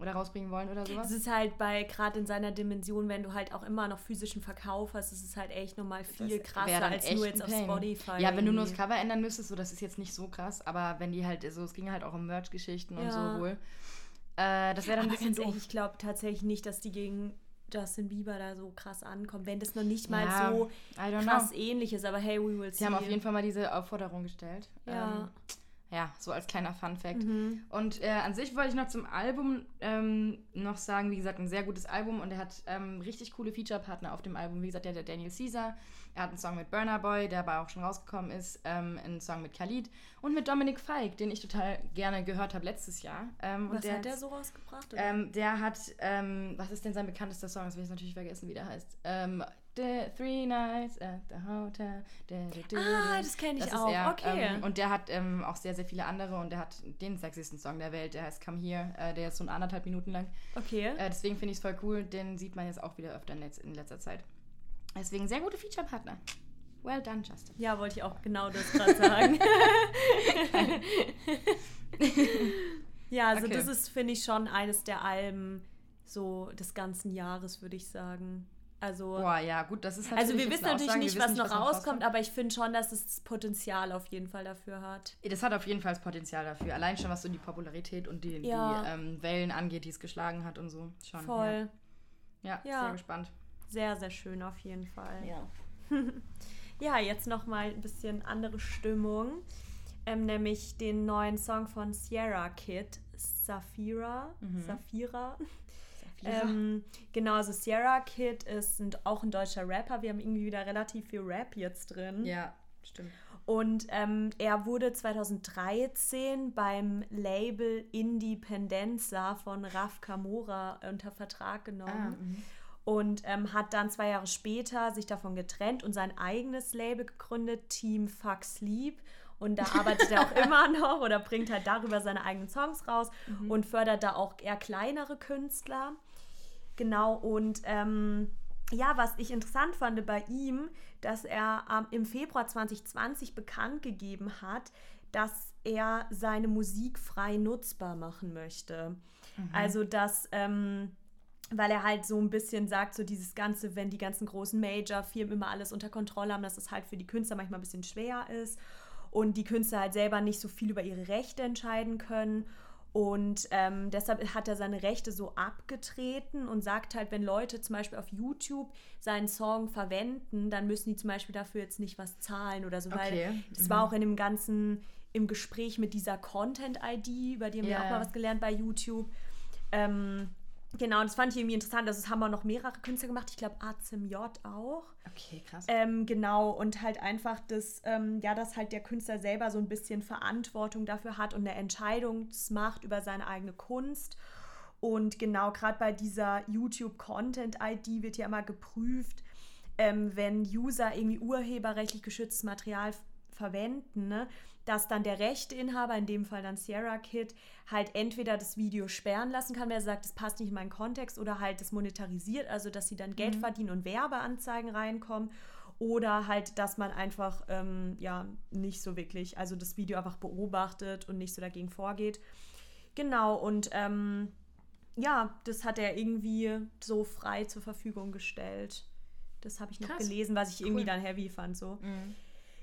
oder rausbringen wollen oder Es sowas. ist halt bei, gerade in seiner Dimension, wenn du halt auch immer noch physischen Verkauf hast, ist es halt echt nochmal viel Das krasser als nur ein jetzt auf. Spotify. Ja, wenn du nur das. Cover ändern müsstest, so das ist jetzt nicht so krass, aber wenn die halt, so es ging halt auch um Merch-Geschichten und Ja. so wohl. Äh, das wäre dann ein Aber bisschen ganz ehrlich, ich glaube tatsächlich nicht, dass die gegen Justin Bieber da so krass ankommen. Wenn das noch nicht mal Ja, so krass know. ähnlich ist, aber hey, we will see. Sie haben auf jeden Fall mal diese Aufforderung gestellt. Ja. Ähm, ja, so als kleiner Fun-Fact. Mhm. Und äh, an sich wollte ich noch zum Album ähm, noch sagen, wie gesagt, ein sehr gutes Album und er hat ähm, richtig coole Feature-Partner auf dem Album. Wie gesagt, der, der Daniel Caesar, er hat einen Song mit Burner Boy, der aber auch schon rausgekommen ist, ähm, einen Song mit Khalid und mit Dominik Feig, den ich total gerne gehört habe letztes Jahr. Ähm, und Was der hat der so rausgebracht? ähm, der hat, ähm, was ist denn sein bekanntester Song? Das will ich natürlich vergessen, wie der heißt. The Three Nights at the Hotel. Ah, da. das kenn ich ist auch. er. Okay. Ähm, und der hat ähm, auch sehr, sehr viele andere und der hat den sexiesten Song der Welt, der heißt Come Here. Äh, der ist so anderthalb Minuten lang. okay. Äh, deswegen finde ich es voll cool. Den sieht man jetzt auch wieder öfter in, letz in letzter Zeit. Deswegen sehr gute Feature-Partner. Well done, Justin. ja, wollte ich auch genau das gerade sagen. <laughs> ja, also Okay. das ist, finde ich, schon eines der Alben so des ganzen Jahres, würde ich sagen. Also, Boah, ja, gut, das ist also natürlich wir wissen natürlich Aussage, nicht, was wissen noch rauskommt, aber ich finde schon, dass es das Potenzial auf jeden Fall dafür hat. Das hat auf jeden Fall das Potenzial dafür. Allein schon, was so die Popularität und die, Ja. die ähm, Wellen angeht, die es geschlagen hat und so. Schon, Voll. Ja, ja, Ja. sehr gespannt. Sehr, sehr schön auf jeden Fall. Ja. <laughs> Ja, jetzt noch mal ein bisschen andere Stimmung. Ähm, nämlich den neuen Song von Sierra Kid, Safira. Mhm. Safira. <laughs> Ähm, genau, also Sierra Kid ist ein, auch ein deutscher Rapper. Wir haben irgendwie wieder relativ viel Rap jetzt drin. ja, stimmt. Und ähm, er wurde 2013 beim Label Independenza von Raf Kamora unter Vertrag genommen Ah, mhm. und ähm, hat dann zwei Jahre später sich davon getrennt und sein eigenes Label gegründet, Team Fuck Sleep. Und da arbeitet er auch <laughs> immer noch oder bringt halt darüber seine eigenen Songs raus Mhm. und fördert da auch eher kleinere Künstler. Genau, und ähm, ja, was ich interessant fand bei ihm, dass er ähm, im Februar 2020 bekannt gegeben hat, dass er seine Musik frei nutzbar machen möchte. Also, dass, ähm, weil er halt so ein bisschen sagt, so dieses Ganze, wenn die ganzen großen Major-Firmen immer alles unter Kontrolle haben, dass es halt für die Künstler manchmal ein bisschen schwer ist und die Künstler halt selber nicht so viel über ihre Rechte entscheiden können. Und ähm, deshalb hat er seine Rechte so abgetreten und sagt halt, wenn Leute zum Beispiel auf YouTube seinen Song verwenden, dann müssen die zum Beispiel dafür jetzt nicht was zahlen oder so, weil Okay. das Mhm. war auch in dem ganzen, im Gespräch mit dieser Content-ID, über die haben wir Ja, auch ja. mal was gelernt bei YouTube. Ähm, genau, das fand ich irgendwie interessant. Also, es haben auch noch mehrere Künstler gemacht. Ich glaube, ACMJ auch. Okay, krass. Ähm, genau, und halt einfach das, ähm, ja, dass halt der Künstler selber so ein bisschen Verantwortung dafür hat und eine Entscheidungsmacht über seine eigene Kunst. Und genau, gerade bei dieser YouTube-Content-ID wird ja immer geprüft, ähm, wenn User irgendwie urheberrechtlich geschütztes Material verwenden, ne, dass dann der Rechteinhaber, in dem Fall dann Sierra Kid, halt entweder das Video sperren lassen kann, weil er sagt, das passt nicht in meinen Kontext, oder halt das monetarisiert, also dass sie dann Geld Mhm. verdienen und Werbeanzeigen reinkommen. Oder halt, dass man einfach ähm, ja nicht so wirklich, also das Video einfach beobachtet und nicht so dagegen vorgeht. Genau, und ähm, ja, das hat er irgendwie so frei zur Verfügung gestellt. Das habe ich noch Krass. gelesen, was ich irgendwie Cool. dann heavy fand so. Mhm.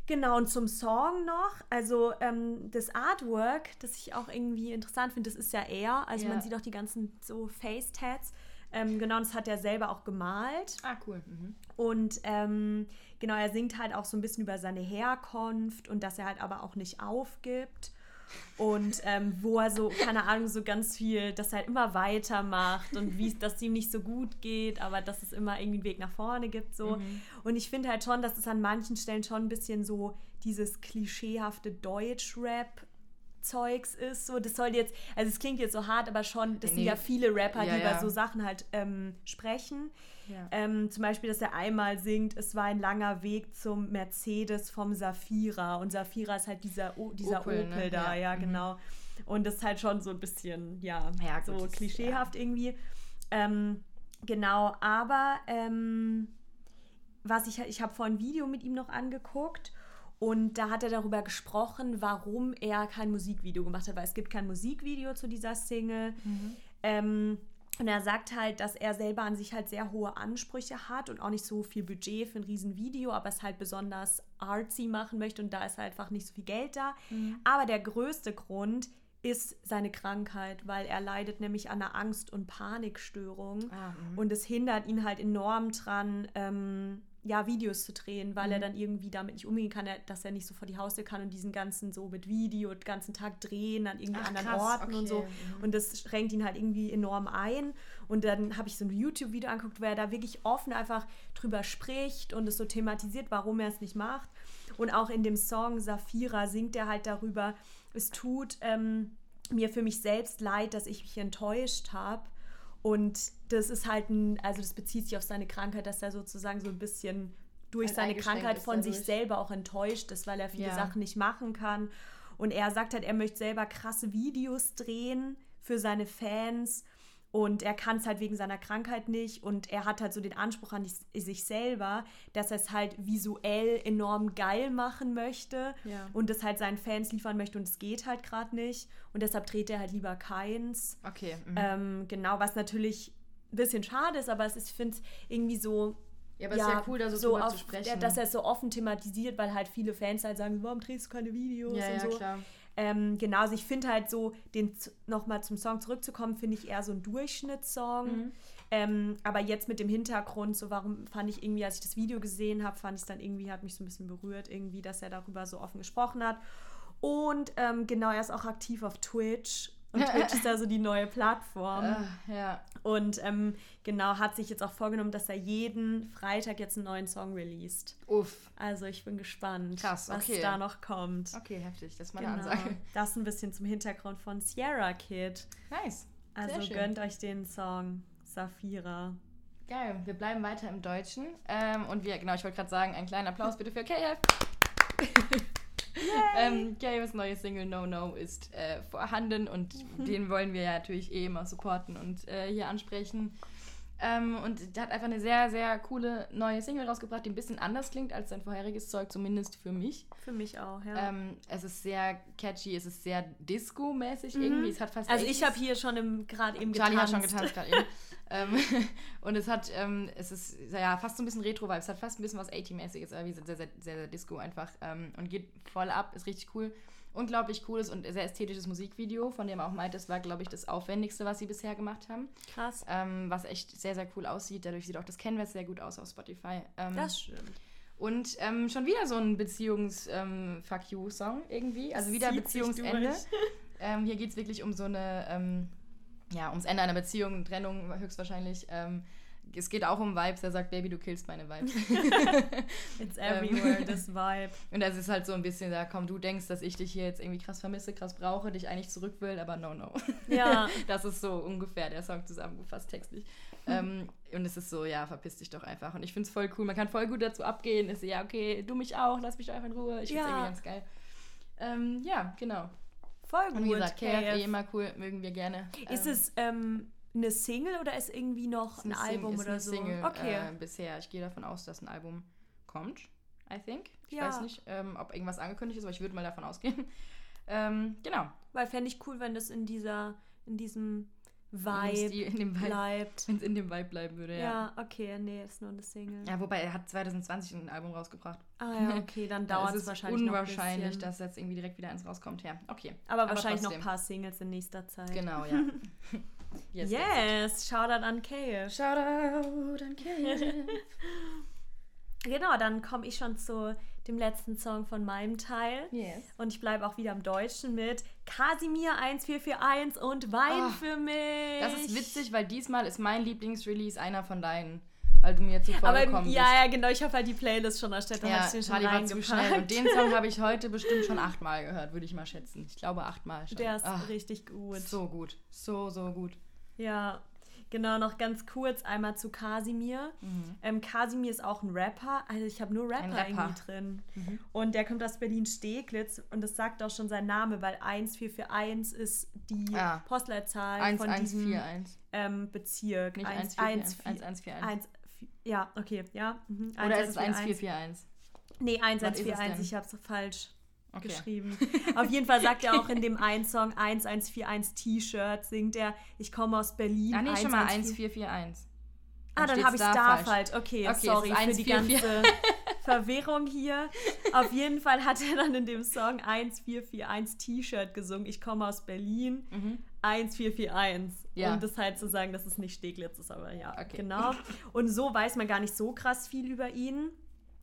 Genau, und zum Song noch, also ähm, das Artwork, das ich auch irgendwie interessant finde, das ist ja er, also Ja. man sieht auch die ganzen so Face-Tats. Ähm, genau, das hat er selber auch gemalt. Ah, cool. Mhm. Und ähm, genau, er singt halt auch so ein bisschen über seine Herkunft und dass er halt aber auch nicht aufgibt. Und ähm, wo er so, keine Ahnung, so ganz viel, dass er halt immer weitermacht und wie es, dass es ihm nicht so gut geht, aber dass es immer irgendwie einen Weg nach vorne gibt. So. Mhm. Und ich finde halt schon, dass es an manchen Stellen schon ein bisschen so dieses klischeehafte Deutsch-Rap. Zeugs ist so, das soll jetzt, also es klingt jetzt so hart, aber schon, das sind Nee. ja viele Rapper, Ja, die ja. über so Sachen halt ähm, sprechen. Ja. Ähm, zum Beispiel, dass er einmal singt, es war ein langer Weg zum Mercedes vom Safira. Und Safira ist halt dieser, o dieser Opel, Opel, ne? da, Ja. Mhm. genau. Und das ist halt schon so ein bisschen, ja, Ja, gut, so klischeehaft irgendwie. Ähm, genau, aber ähm, was ich, ich habe vor ein Video mit ihm noch angeguckt und da hat er darüber gesprochen, warum er kein Musikvideo gemacht hat, weil es gibt kein Musikvideo zu dieser Single. Ähm, und er sagt halt, dass er selber an sich halt sehr hohe Ansprüche hat und auch nicht so viel Budget für ein Riesenvideo, aber es halt besonders artsy machen möchte und da ist halt einfach nicht so viel Geld da. Aber der größte Grund ist seine Krankheit, weil er leidet nämlich an einer Angst- und Panikstörung. Ah, mhm. Und es hindert ihn halt enorm dran, ähm, ja, Videos zu drehen, weil er dann irgendwie damit nicht umgehen kann, dass er nicht so vor die Haustür kann und diesen ganzen so mit Video den ganzen Tag drehen an irgendwie Ach, anderen krass, Orten und so. okay, mhm. Und das schränkt ihn halt irgendwie enorm ein. Und dann habe ich so ein YouTube-Video angeguckt, wo er da wirklich offen einfach drüber spricht und es so thematisiert, warum er es nicht macht. Und auch in dem Song Safira singt er halt darüber, es tut ähm, mir für mich selbst leid, dass ich mich enttäuscht habe. Und das ist halt ein, also das bezieht sich auf seine Krankheit, dass er sozusagen so ein bisschen durch Halt seine Krankheit von sich selber auch enttäuscht ist, weil er viele Ja. Sachen nicht machen kann. Und er sagt halt, er möchte selber krasse Videos drehen für seine Fans. Und er kann es halt wegen seiner Krankheit nicht. Und er hat halt so den Anspruch an sich selber, dass er es halt visuell enorm geil machen möchte. Ja. Und das halt seinen Fans liefern möchte. Und es geht halt gerade nicht. Und deshalb dreht er halt lieber keins. Okay. Mhm. Ähm, genau, was natürlich ein bisschen schade ist, aber es ist, ich finde es irgendwie so. ja, aber es ist ja cool, da so, drüber auf, zu sprechen. Ja, dass er es so offen thematisiert, weil halt viele Fans halt sagen, warum drehst du keine Videos ja, und ja, so. klar. Ähm, genau, also ich finde halt so, den nochmal zum Song zurückzukommen, finde ich eher so ein Durchschnittssong. Mhm. Ähm, aber jetzt mit dem Hintergrund, so warum fand ich irgendwie, als ich das Video gesehen habe, fand ich es dann irgendwie, hat mich so ein bisschen berührt, irgendwie, dass er darüber so offen gesprochen hat. Und ähm, genau, er ist auch aktiv auf Twitch. Und <laughs> Twitch ist da so die neue Plattform. Äh, ja. Und ähm, genau, hat sich jetzt auch vorgenommen, dass er jeden Freitag jetzt einen neuen Song released. Uff. Also ich bin gespannt, Krass, was okay. da noch kommt. Okay, heftig. Das ist meine Genau. Ansage. Das ein bisschen zum Hintergrund von Sierra Kid. Nice. Also gönnt euch den Song Safira. Geil. Wir bleiben weiter im Deutschen. Ähm, und wir, genau, ich wollte gerade sagen, einen kleinen Applaus bitte für KF. <laughs> ähm, KFs neue Single No No ist äh, vorhanden und den wollen wir ja natürlich eh immer supporten und äh, hier ansprechen. Ähm, und hat einfach eine sehr, sehr coole neue Single rausgebracht, die ein bisschen anders klingt als sein vorheriges Zeug, zumindest für mich. Für mich auch, ja. Ähm, es ist sehr catchy, es ist sehr Disco-mäßig irgendwie. Es hat fast also ich 80s. habe hier schon gerade eben Charlie getanzt. hat schon getanzt gerade eben. <laughs> ähm, <laughs> und es hat, ähm, es ist ja fast so ein bisschen Retro-Vibe. Es hat fast ein bisschen was 80-mäßiges, aber wie sehr, sehr, sehr, sehr Disco einfach. Ähm, und geht voll ab, ist richtig cool. Unglaublich cooles und sehr ästhetisches Musikvideo, von dem er auch meint, das war, glaube ich, das aufwendigste, was sie bisher gemacht haben. Krass. Ähm, was echt sehr, sehr cool aussieht. Dadurch sieht auch das Canvas sehr gut aus auf Spotify. Ähm, Das stimmt. und ähm, schon wieder so ein Beziehungs-Fuck-You-Song irgendwie. Also wieder sich Beziehungsende. <laughs> Ähm, hier geht es wirklich um so eine, ähm, ja, ums Ende einer Beziehung, Trennung höchstwahrscheinlich. Ähm, es geht auch um Vibes. Er sagt, Baby, du killst meine Vibes. <laughs> It's everywhere, this vibe. Und das ist halt so ein bisschen da, komm, du denkst, dass ich dich hier jetzt irgendwie krass vermisse, krass brauche, dich eigentlich zurück will, aber no, no. Ja. <laughs> das ist so ungefähr der Song zusammengefasst textlich. ähm, und es ist so, ja, verpiss dich doch einfach. Und ich finde es voll cool. Man kann voll gut dazu abgehen. Ist ja, okay, du mich auch, lass mich doch einfach in Ruhe. Ich finde es Ja. irgendwie ganz geil. Ähm, ja, genau. Voll gut. Und wie gesagt, KF, KF. eh immer cool, mögen wir gerne. Ist Ähm, es ähm, eine Single oder ist irgendwie noch ist ein Sing- Album ist oder eine so? Single, okay. äh, bisher. Ich gehe davon aus, dass ein Album kommt. I think. Ich Ja. weiß nicht, ähm, ob irgendwas angekündigt ist, aber ich würde mal davon ausgehen. <laughs> ähm, genau. Weil fände ich cool, wenn das in dieser, in diesem Vibe Stil- in dem Vibe, bleibt. wenn es in dem Vibe bleiben würde, ja. Ja. okay, nee, ist nur eine Single. Ja, wobei er hat 2020 ein Album rausgebracht. Ah ja, <laughs> okay, dann Da dauert es wahrscheinlich unwahrscheinlich, noch ein dass jetzt irgendwie direkt wieder eins rauskommt. Ja, okay. Aber, wahrscheinlich noch trotzdem. ein paar Singles in nächster Zeit. Genau, ja. <laughs> yes, Yes, Shoutout an KF. Shoutout an Kate. <laughs> Genau, dann komme ich schon zu dem letzten Song von meinem Teil. Yes. Und ich bleibe auch wieder im Deutschen mit Kasimir 1441 und Wein Ah, für mich. Das ist witzig, weil diesmal ist mein Lieblingsrelease einer von deinen, weil du mir zuvor Aber gekommen ja, bist. ja, genau, ich habe halt die Playlist schon erstellt, da Ja, ich den schon war zu schnell. Und den Song habe ich heute bestimmt schon achtmal gehört, würde ich mal schätzen. Ich glaube achtmal schon. Der ist Ach, richtig gut. so gut. So, so gut. Ja, genau, noch ganz kurz einmal zu Kasimir. Ähm, Kasimir ist auch ein Rapper, also ich habe nur Rapper, Mhm. Rapper. Mhm. irgendwie drin. Und der kommt aus Berlin-Steglitz und das sagt auch schon sein Name, weil 1441 ist die Ah. Postleitzahl von diesem 1141. ähm, Bezirk. Nicht 1, 1441, 1141. 1, ja, okay, ja. Mhm. Oder ist es 1441? 1441? Nee, Was ist es 1141, denn? ich habe es falsch Okay. geschrieben. Auf jeden Fall sagt er auch in dem <laughs> einen Song 1141 T-Shirt, singt er, ich komme aus Berlin. Ah, nee, schon mal 1141. 1441. Ah, dann habe ich da falsch. falsch. Okay, Okay, sorry für die 144. ganze <laughs> <laughs> Verwirrung hier. Auf jeden Fall hat er dann in dem Song 1441 T-Shirt gesungen. Ich komme aus Berlin. 1441. Ja. Um das halt zu sagen, dass es nicht Steglitz ist, aber ja, Okay. genau. Und so weiß man gar nicht so krass viel über ihn.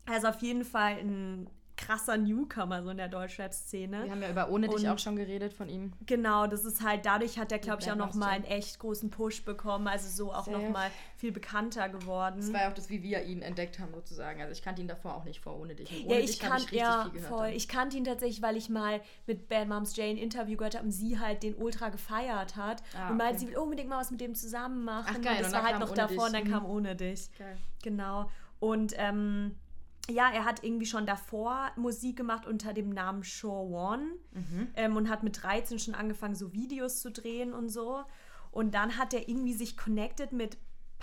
Also auf jeden Fall ein krasser Newcomer so in der Deutschrap-Szene. Wir haben ja über Ohne dich Und- auch schon geredet von ihm. Genau, das ist halt, dadurch hat er, glaube ich, auch Bad noch mal Master. einen echt großen Push bekommen, also so auch Safe. noch mal viel bekannter geworden. Das war ja auch das, wie wir ihn entdeckt haben, sozusagen. Also ich kannte ihn davor auch nicht vor Ohne dich. Und Ohne Ja, dich ich hab kannte richtig ja viel gehört voll. dann. Ich kannte ihn tatsächlich, weil ich mal mit Bad Moms Jane ein Interview gehört habe und sie halt den Ultra gefeiert hat Ah, und meinte, okay. sie will unbedingt mal was mit dem zusammen machen. Ach, geil, Und das und war halt noch davor dich. und dann kam ohne dich. Geil. Genau. Und ähm, ja, er hat irgendwie schon davor Musik gemacht unter dem Namen Shore One Mhm. ähm, und hat mit 13 schon angefangen, so Videos zu drehen und so. Und dann hat er irgendwie sich connected mit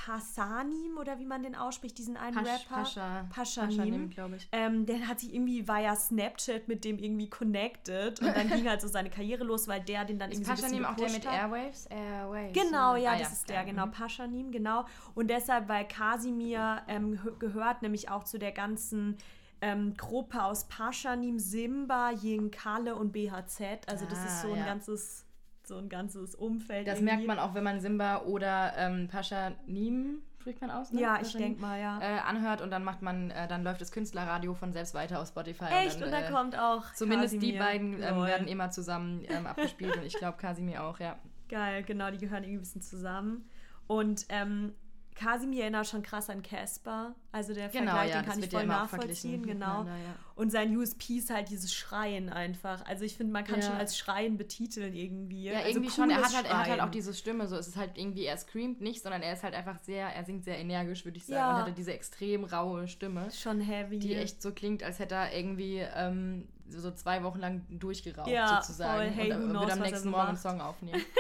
Pasanim oder wie man den ausspricht, diesen einen Pasch, Rapper. Pascha, Paschanim. Paschanim, glaube ich. Ähm, der hat sich irgendwie via Snapchat mit dem irgendwie connected und dann <laughs> ging halt so seine Karriere los, weil der den dann Ist irgendwie so ein bisschen Paschanim auch der mit. Airwaves? Airwaves. Genau, ja, Ah, das ist der, genau, Mhm. Paschanim, genau. Und deshalb, weil Kasimir ähm, hö- gehört nämlich auch zu der ganzen ähm, Gruppe aus Paschanim, Simba, Yinkale und BHZ. Also das ist Ah, so ein ja. ganzes, so ein ganzes Umfeld. Das irgendwie. merkt man auch, wenn man Simba oder ähm, Paschanim, spricht man aus, ne? Ja, ich denke mal, ja. Äh, anhört und dann macht man, äh, dann läuft das Künstlerradio von selbst weiter auf Spotify. Echt? Und da äh, kommt auch Zumindest die Kasimir. beiden ähm, werden immer zusammen ähm, abgespielt und ich glaube Kasimir auch, ja. Geil, genau, die gehören irgendwie ein bisschen zusammen. Und ähm, Kasimir erinnert schon krass an Casper. Also der Genau, Vergleich, ja, den kann ich voll nachvollziehen, genau. ja. Und sein USP ist halt dieses Schreien einfach. Also ich finde, man kann Ja. schon als Schreien betiteln irgendwie. Ja, also irgendwie schon. Er hat, halt, er hat halt auch diese Stimme, so es ist halt irgendwie, er screamt nicht, sondern er ist halt einfach sehr, er singt sehr energisch, würde ich sagen. Ja. Und hat halt diese extrem raue Stimme, Schon heavy. die echt so klingt, als hätte er irgendwie ähm, so zwei Wochen lang durchgeraucht, Ja, sozusagen. voll. Hey, und äh, knows, wird am nächsten Morgen einen. Song aufnehmen. <laughs>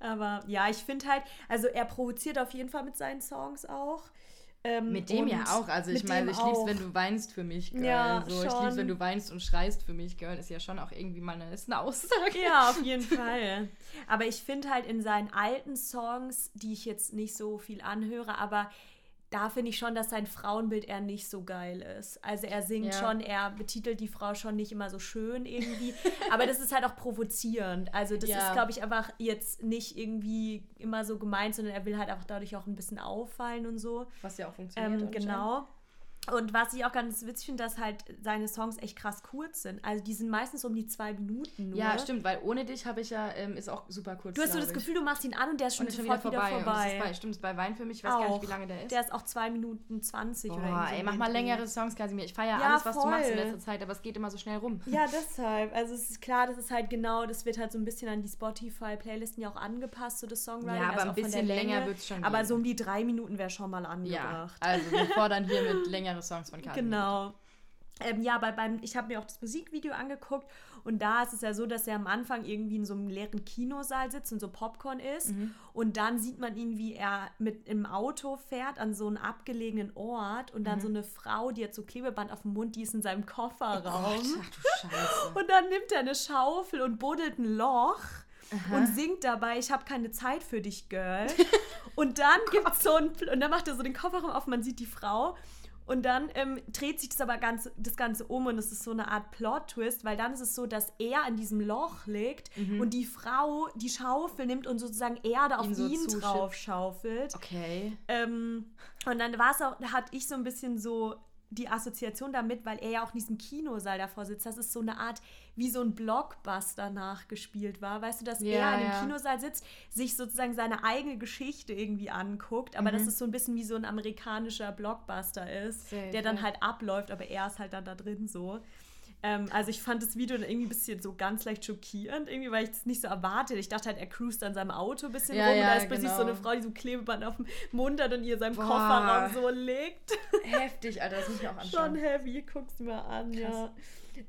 Aber ja, ich finde halt, also er provoziert auf jeden Fall mit seinen Songs auch. Ähm, Mit dem ja auch. Also ich meine, ich lieb's, auch. wenn du weinst für mich, Girl. Ja, so, ich schon. lieb's, wenn du weinst und schreist für mich, Girl. Ist ja schon auch irgendwie mal eine, ist eine Aussage. Ja, auf jeden <laughs> Fall. Aber ich finde halt in seinen alten Songs, die ich jetzt nicht so viel anhöre, aber da finde ich schon, dass sein Frauenbild eher nicht so geil ist. Also er singt Ja. schon, er betitelt die Frau schon nicht immer so schön irgendwie. aber das ist halt auch provozierend. Also das Ja. ist, glaube ich, einfach jetzt nicht irgendwie immer so gemeint, sondern er will halt einfach dadurch auch ein bisschen auffallen und so. Was ja auch funktioniert. Ähm, genau. Und was ich auch ganz witzig finde, dass halt seine Songs echt krass kurz sind. Also die sind meistens um die zwei Minuten nur. Ja, stimmt, weil ohne dich habe ich ja, ähm, ist auch super kurz. Du hast so das ich. Gefühl, du machst ihn an und der ist schon, und ist schon sofort wieder vorbei. wieder vorbei. ist bei, stimmt, ist bei Wein für mich, ich weiß gar nicht, wie lange der ist. Der ist auch zwei Minuten 20 oder irgendwie so ey, mach mal längere Songs, Kasimir. Ich feiere Ja, alles, was du machst in voll. letzter Zeit, aber es geht immer so schnell rum. Ja, deshalb. Also es ist klar, das ist halt genau, das wird halt so ein bisschen an die Spotify-Playlisten ja auch angepasst, so das Songwriting. Ja, aber also ein auch bisschen länger Länge. wird's schon Aber gehen. so um die drei Minuten wäre schon mal Ja, angebracht. also wir fordern hier mit <laughs> längere Songs von Kasimir. Genau. Ähm, ja, aber beim, ich habe mir auch das Musikvideo angeguckt und da ist es ja so, dass er am Anfang irgendwie in so einem leeren Kinosaal sitzt und so Popcorn isst Mhm. und dann sieht man ihn, wie er mit im Auto fährt an so einen abgelegenen Ort und Mhm. dann so eine Frau, die hat so Klebeband auf dem Mund, die ist in seinem Kofferraum. Gott, ach. <laughs> Und dann nimmt er eine Schaufel und buddelt ein Loch und singt dabei, ich habe keine Zeit für dich, Girl. <laughs> und dann gibt's so ein, und dann macht er so den Kofferraum auf, man sieht die Frau. Und dann ähm, dreht sich das aber ganz, das Ganze um und es ist so eine Art Plot-Twist, weil dann ist es so, dass er an diesem Loch liegt und die Frau die Schaufel nimmt und sozusagen Erde auf Ihm so ihn drauf schaufelt. Okay. Ähm, und dann war es auch, da hatte ich so ein bisschen so die Assoziation damit, weil er ja auch in diesem Kinosaal davor sitzt, dass es so eine Art wie so ein Blockbuster nachgespielt war. Weißt du, dass Ja, er in dem ja. Kinosaal sitzt, sich sozusagen seine eigene Geschichte irgendwie anguckt, aber Mhm. dass es so ein bisschen wie so ein amerikanischer Blockbuster ist, Safe, der dann ja. halt abläuft, aber er ist halt dann da drin so. Ähm, also ich fand das Video dann irgendwie ein bisschen so ganz leicht schockierend, irgendwie, weil ich es nicht so erwartet. Ich dachte halt, er cruist an seinem Auto ein bisschen Ja, rum und ja, da ist plötzlich so genau. eine Frau, die so Klebeband auf dem Mund hat und ihr seinen Boah. Kofferraum so legt. <laughs> Heftig, Alter, das muss ich auch anschauen. Schon heavy, guck's mir an, ja.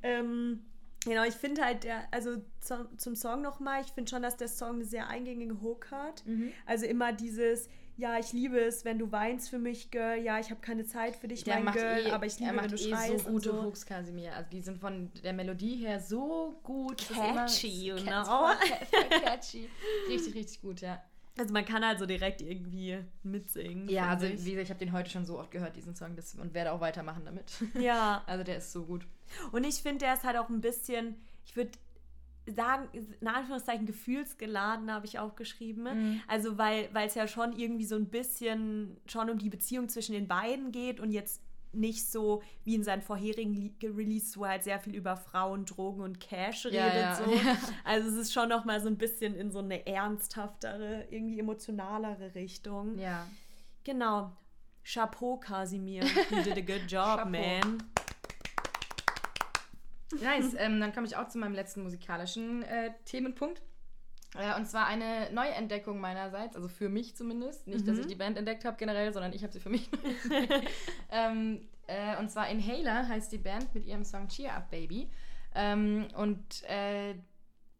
Ähm, genau, ich finde halt, der, also zum, zum Song nochmal, ich finde schon, dass der Song eine sehr eingängige Hook hat. Mhm. Also immer dieses, ja, ich liebe es, wenn du weinst für mich, Girl, ja, ich habe keine Zeit für dich, Der mein macht Girl, eh, aber ich liebe, er macht wenn du eh schreist so gute so. Hooks, Kasimir. Also die sind von der Melodie her so gut. Immer- Catchy, you know. <laughs> catchy. Richtig, richtig gut, ja. Also man kann halt so direkt irgendwie mitsingen. Ja, also finde wie gesagt, ich habe den heute schon so oft gehört, diesen Song, das, und werde auch weitermachen damit. ich. Ja, <laughs> Also der ist so gut. Und ich finde, der ist halt auch ein bisschen, ich würde sagen, in Anführungszeichen gefühlsgeladen, habe ich auch geschrieben. Mhm. Also, weil es ja schon irgendwie so ein bisschen schon um die Beziehung zwischen den beiden geht und jetzt nicht so wie in seinen vorherigen Releases, wo er halt sehr viel über Frauen, Drogen und Cash redet. Ja, <laughs> ja. So. Also es ist schon noch mal so ein bisschen in so eine ernsthaftere, irgendwie emotionalere Richtung. Ja. Genau. Chapeau, Casimir. You did a good job, man. Nice. ähm, dann komme ich auch zu meinem letzten musikalischen äh, Themenpunkt. Äh, und zwar eine Neuentdeckung meinerseits, also für mich zumindest. Nicht, dass ich die Band entdeckt habe generell, sondern ich habe sie für mich <laughs> ähm, äh, Und zwar Inhaler heißt die Band mit ihrem Song Cheer Up Baby. Ähm, und äh,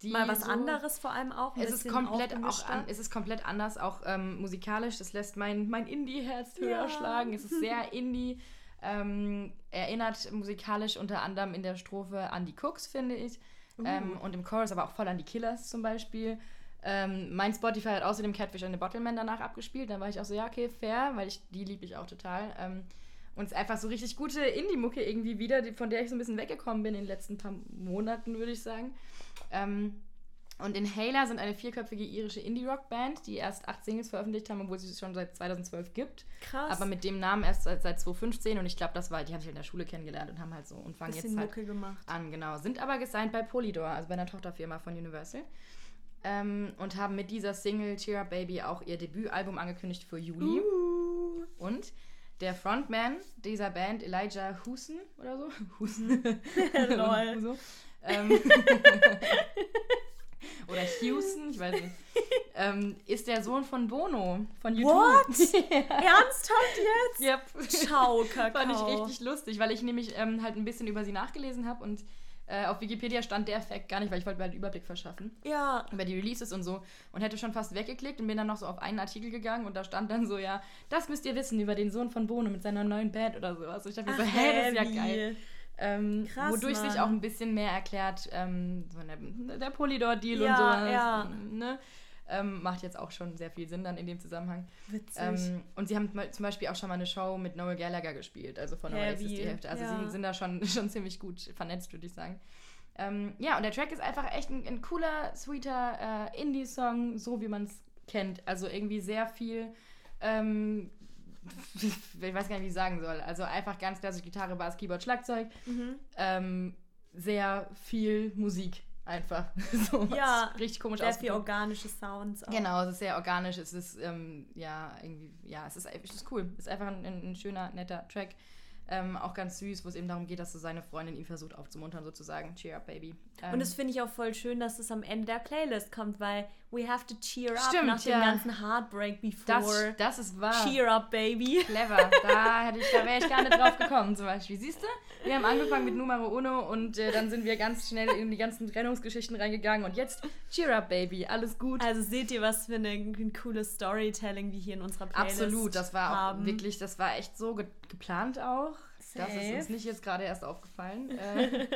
die Mal was so- anderes vor allem auch. Es ist komplett auch an, es ist komplett anders, auch ähm, musikalisch. Das lässt mein, mein Indie-Herz höher Ja. schlagen. Es ist sehr <laughs> Indie. Ähm, erinnert musikalisch unter anderem in der Strophe an die Cooks, finde ich. Ähm, und im Chorus aber auch voll an die Killers zum Beispiel. Ähm, mein Spotify hat außerdem Catfish and the Bottleman danach abgespielt. Dann war ich auch so, ja, okay, fair, weil ich die liebe ich auch total. Ähm, und es ist einfach so richtig gute Indie-Mucke irgendwie wieder, von der ich so ein bisschen weggekommen bin in den letzten paar Monaten, würde ich sagen. Ähm, und Inhaler sind eine vierköpfige irische Indie-Rock-Band, die erst acht Singles veröffentlicht haben, obwohl sie es schon seit 2012 gibt. Krass. Aber mit dem Namen erst seit, seit 2015 und ich glaube, das war, die haben sich in der Schule kennengelernt und haben halt so und fangen jetzt halt Mucke gemacht. an, genau. Sind aber gesigned bei Polydor, also bei einer Tochterfirma von Universal. Ähm, und haben mit dieser Single Cheer Up Baby auch ihr Debütalbum angekündigt für Juli. Uh. Und der Frontman dieser Band, Elijah Husen oder so, <laughs> Husen, <laughs> Lol. <laughs> Huso, ähm, oder Houston, ich weiß nicht, <laughs> ähm, ist der Sohn von Bono von YouTube. What? <laughs> ja. Ernsthaft jetzt? Yep. Ciao, <laughs> Kakao. Fand ich richtig lustig, weil ich nämlich ähm, halt ein bisschen über sie nachgelesen habe und äh, auf Wikipedia stand der Fact gar nicht, weil ich wollte mir halt einen Überblick verschaffen Ja. über die Releases und so und hätte schon fast weggeklickt und bin dann noch so auf einen Artikel gegangen und da stand dann so, ja, das müsst ihr wissen über den Sohn von Bono mit seiner neuen Band oder sowas. Und ich dachte mir so, hä, das ist ja geil. Ähm, Krass, wodurch sich Mann. auch ein bisschen mehr erklärt, ähm, so der, der Polydor-Deal Ja, und sowas. ja. Ne? Ähm, macht jetzt auch schon sehr viel Sinn dann in dem Zusammenhang. Witzig. Ähm, und sie haben zum Beispiel auch schon mal eine Show mit Noel Gallagher gespielt, also von Heavy, Oasis die Hälfte. Also ja. sie sind da schon, <laughs> schon ziemlich gut vernetzt, würde ich sagen. Ähm, ja, und der Track ist einfach echt ein, ein cooler, sweeter äh, Indie-Song, so wie man es kennt. Also irgendwie sehr viel ähm, <laughs> ich weiß gar nicht, wie ich sagen soll. Also einfach ganz klassisch Gitarre, Bass, Keyboard, Schlagzeug. Mhm. Ähm, sehr viel Musik einfach. <laughs> so Ja, richtig komisch Sehr viel organische Sounds. Auch. Genau, es ist sehr organisch, es ist, ähm, ja, irgendwie, ja, es ist, es ist cool. Es ist einfach ein, ein schöner, netter Track. Ähm, auch ganz süß, wo es eben darum geht, dass so seine Freundin ihn versucht aufzumuntern, sozusagen. Cheer up, baby. Ähm, Und das finde ich auch voll schön, dass es am Ende der Playlist kommt, weil we have to cheer up Stimmt, nach ja. dem ganzen Heartbreak before. das, das ist wahr. Cheer up, baby. Clever. Da, hätte ich, da wäre ich gar nicht drauf gekommen, zum Beispiel. Siehst du? Wir haben angefangen mit Numero Uno und äh, dann sind wir ganz schnell in die ganzen Trennungsgeschichten reingegangen und jetzt Cheer up, baby. Alles gut. Also seht ihr, was für eine, ein cooles Storytelling wir hier in unserer Playlist Absolut, das war auch haben. wirklich, das war echt so ge geplant auch. Das ist uns nicht jetzt gerade erst aufgefallen. Äh,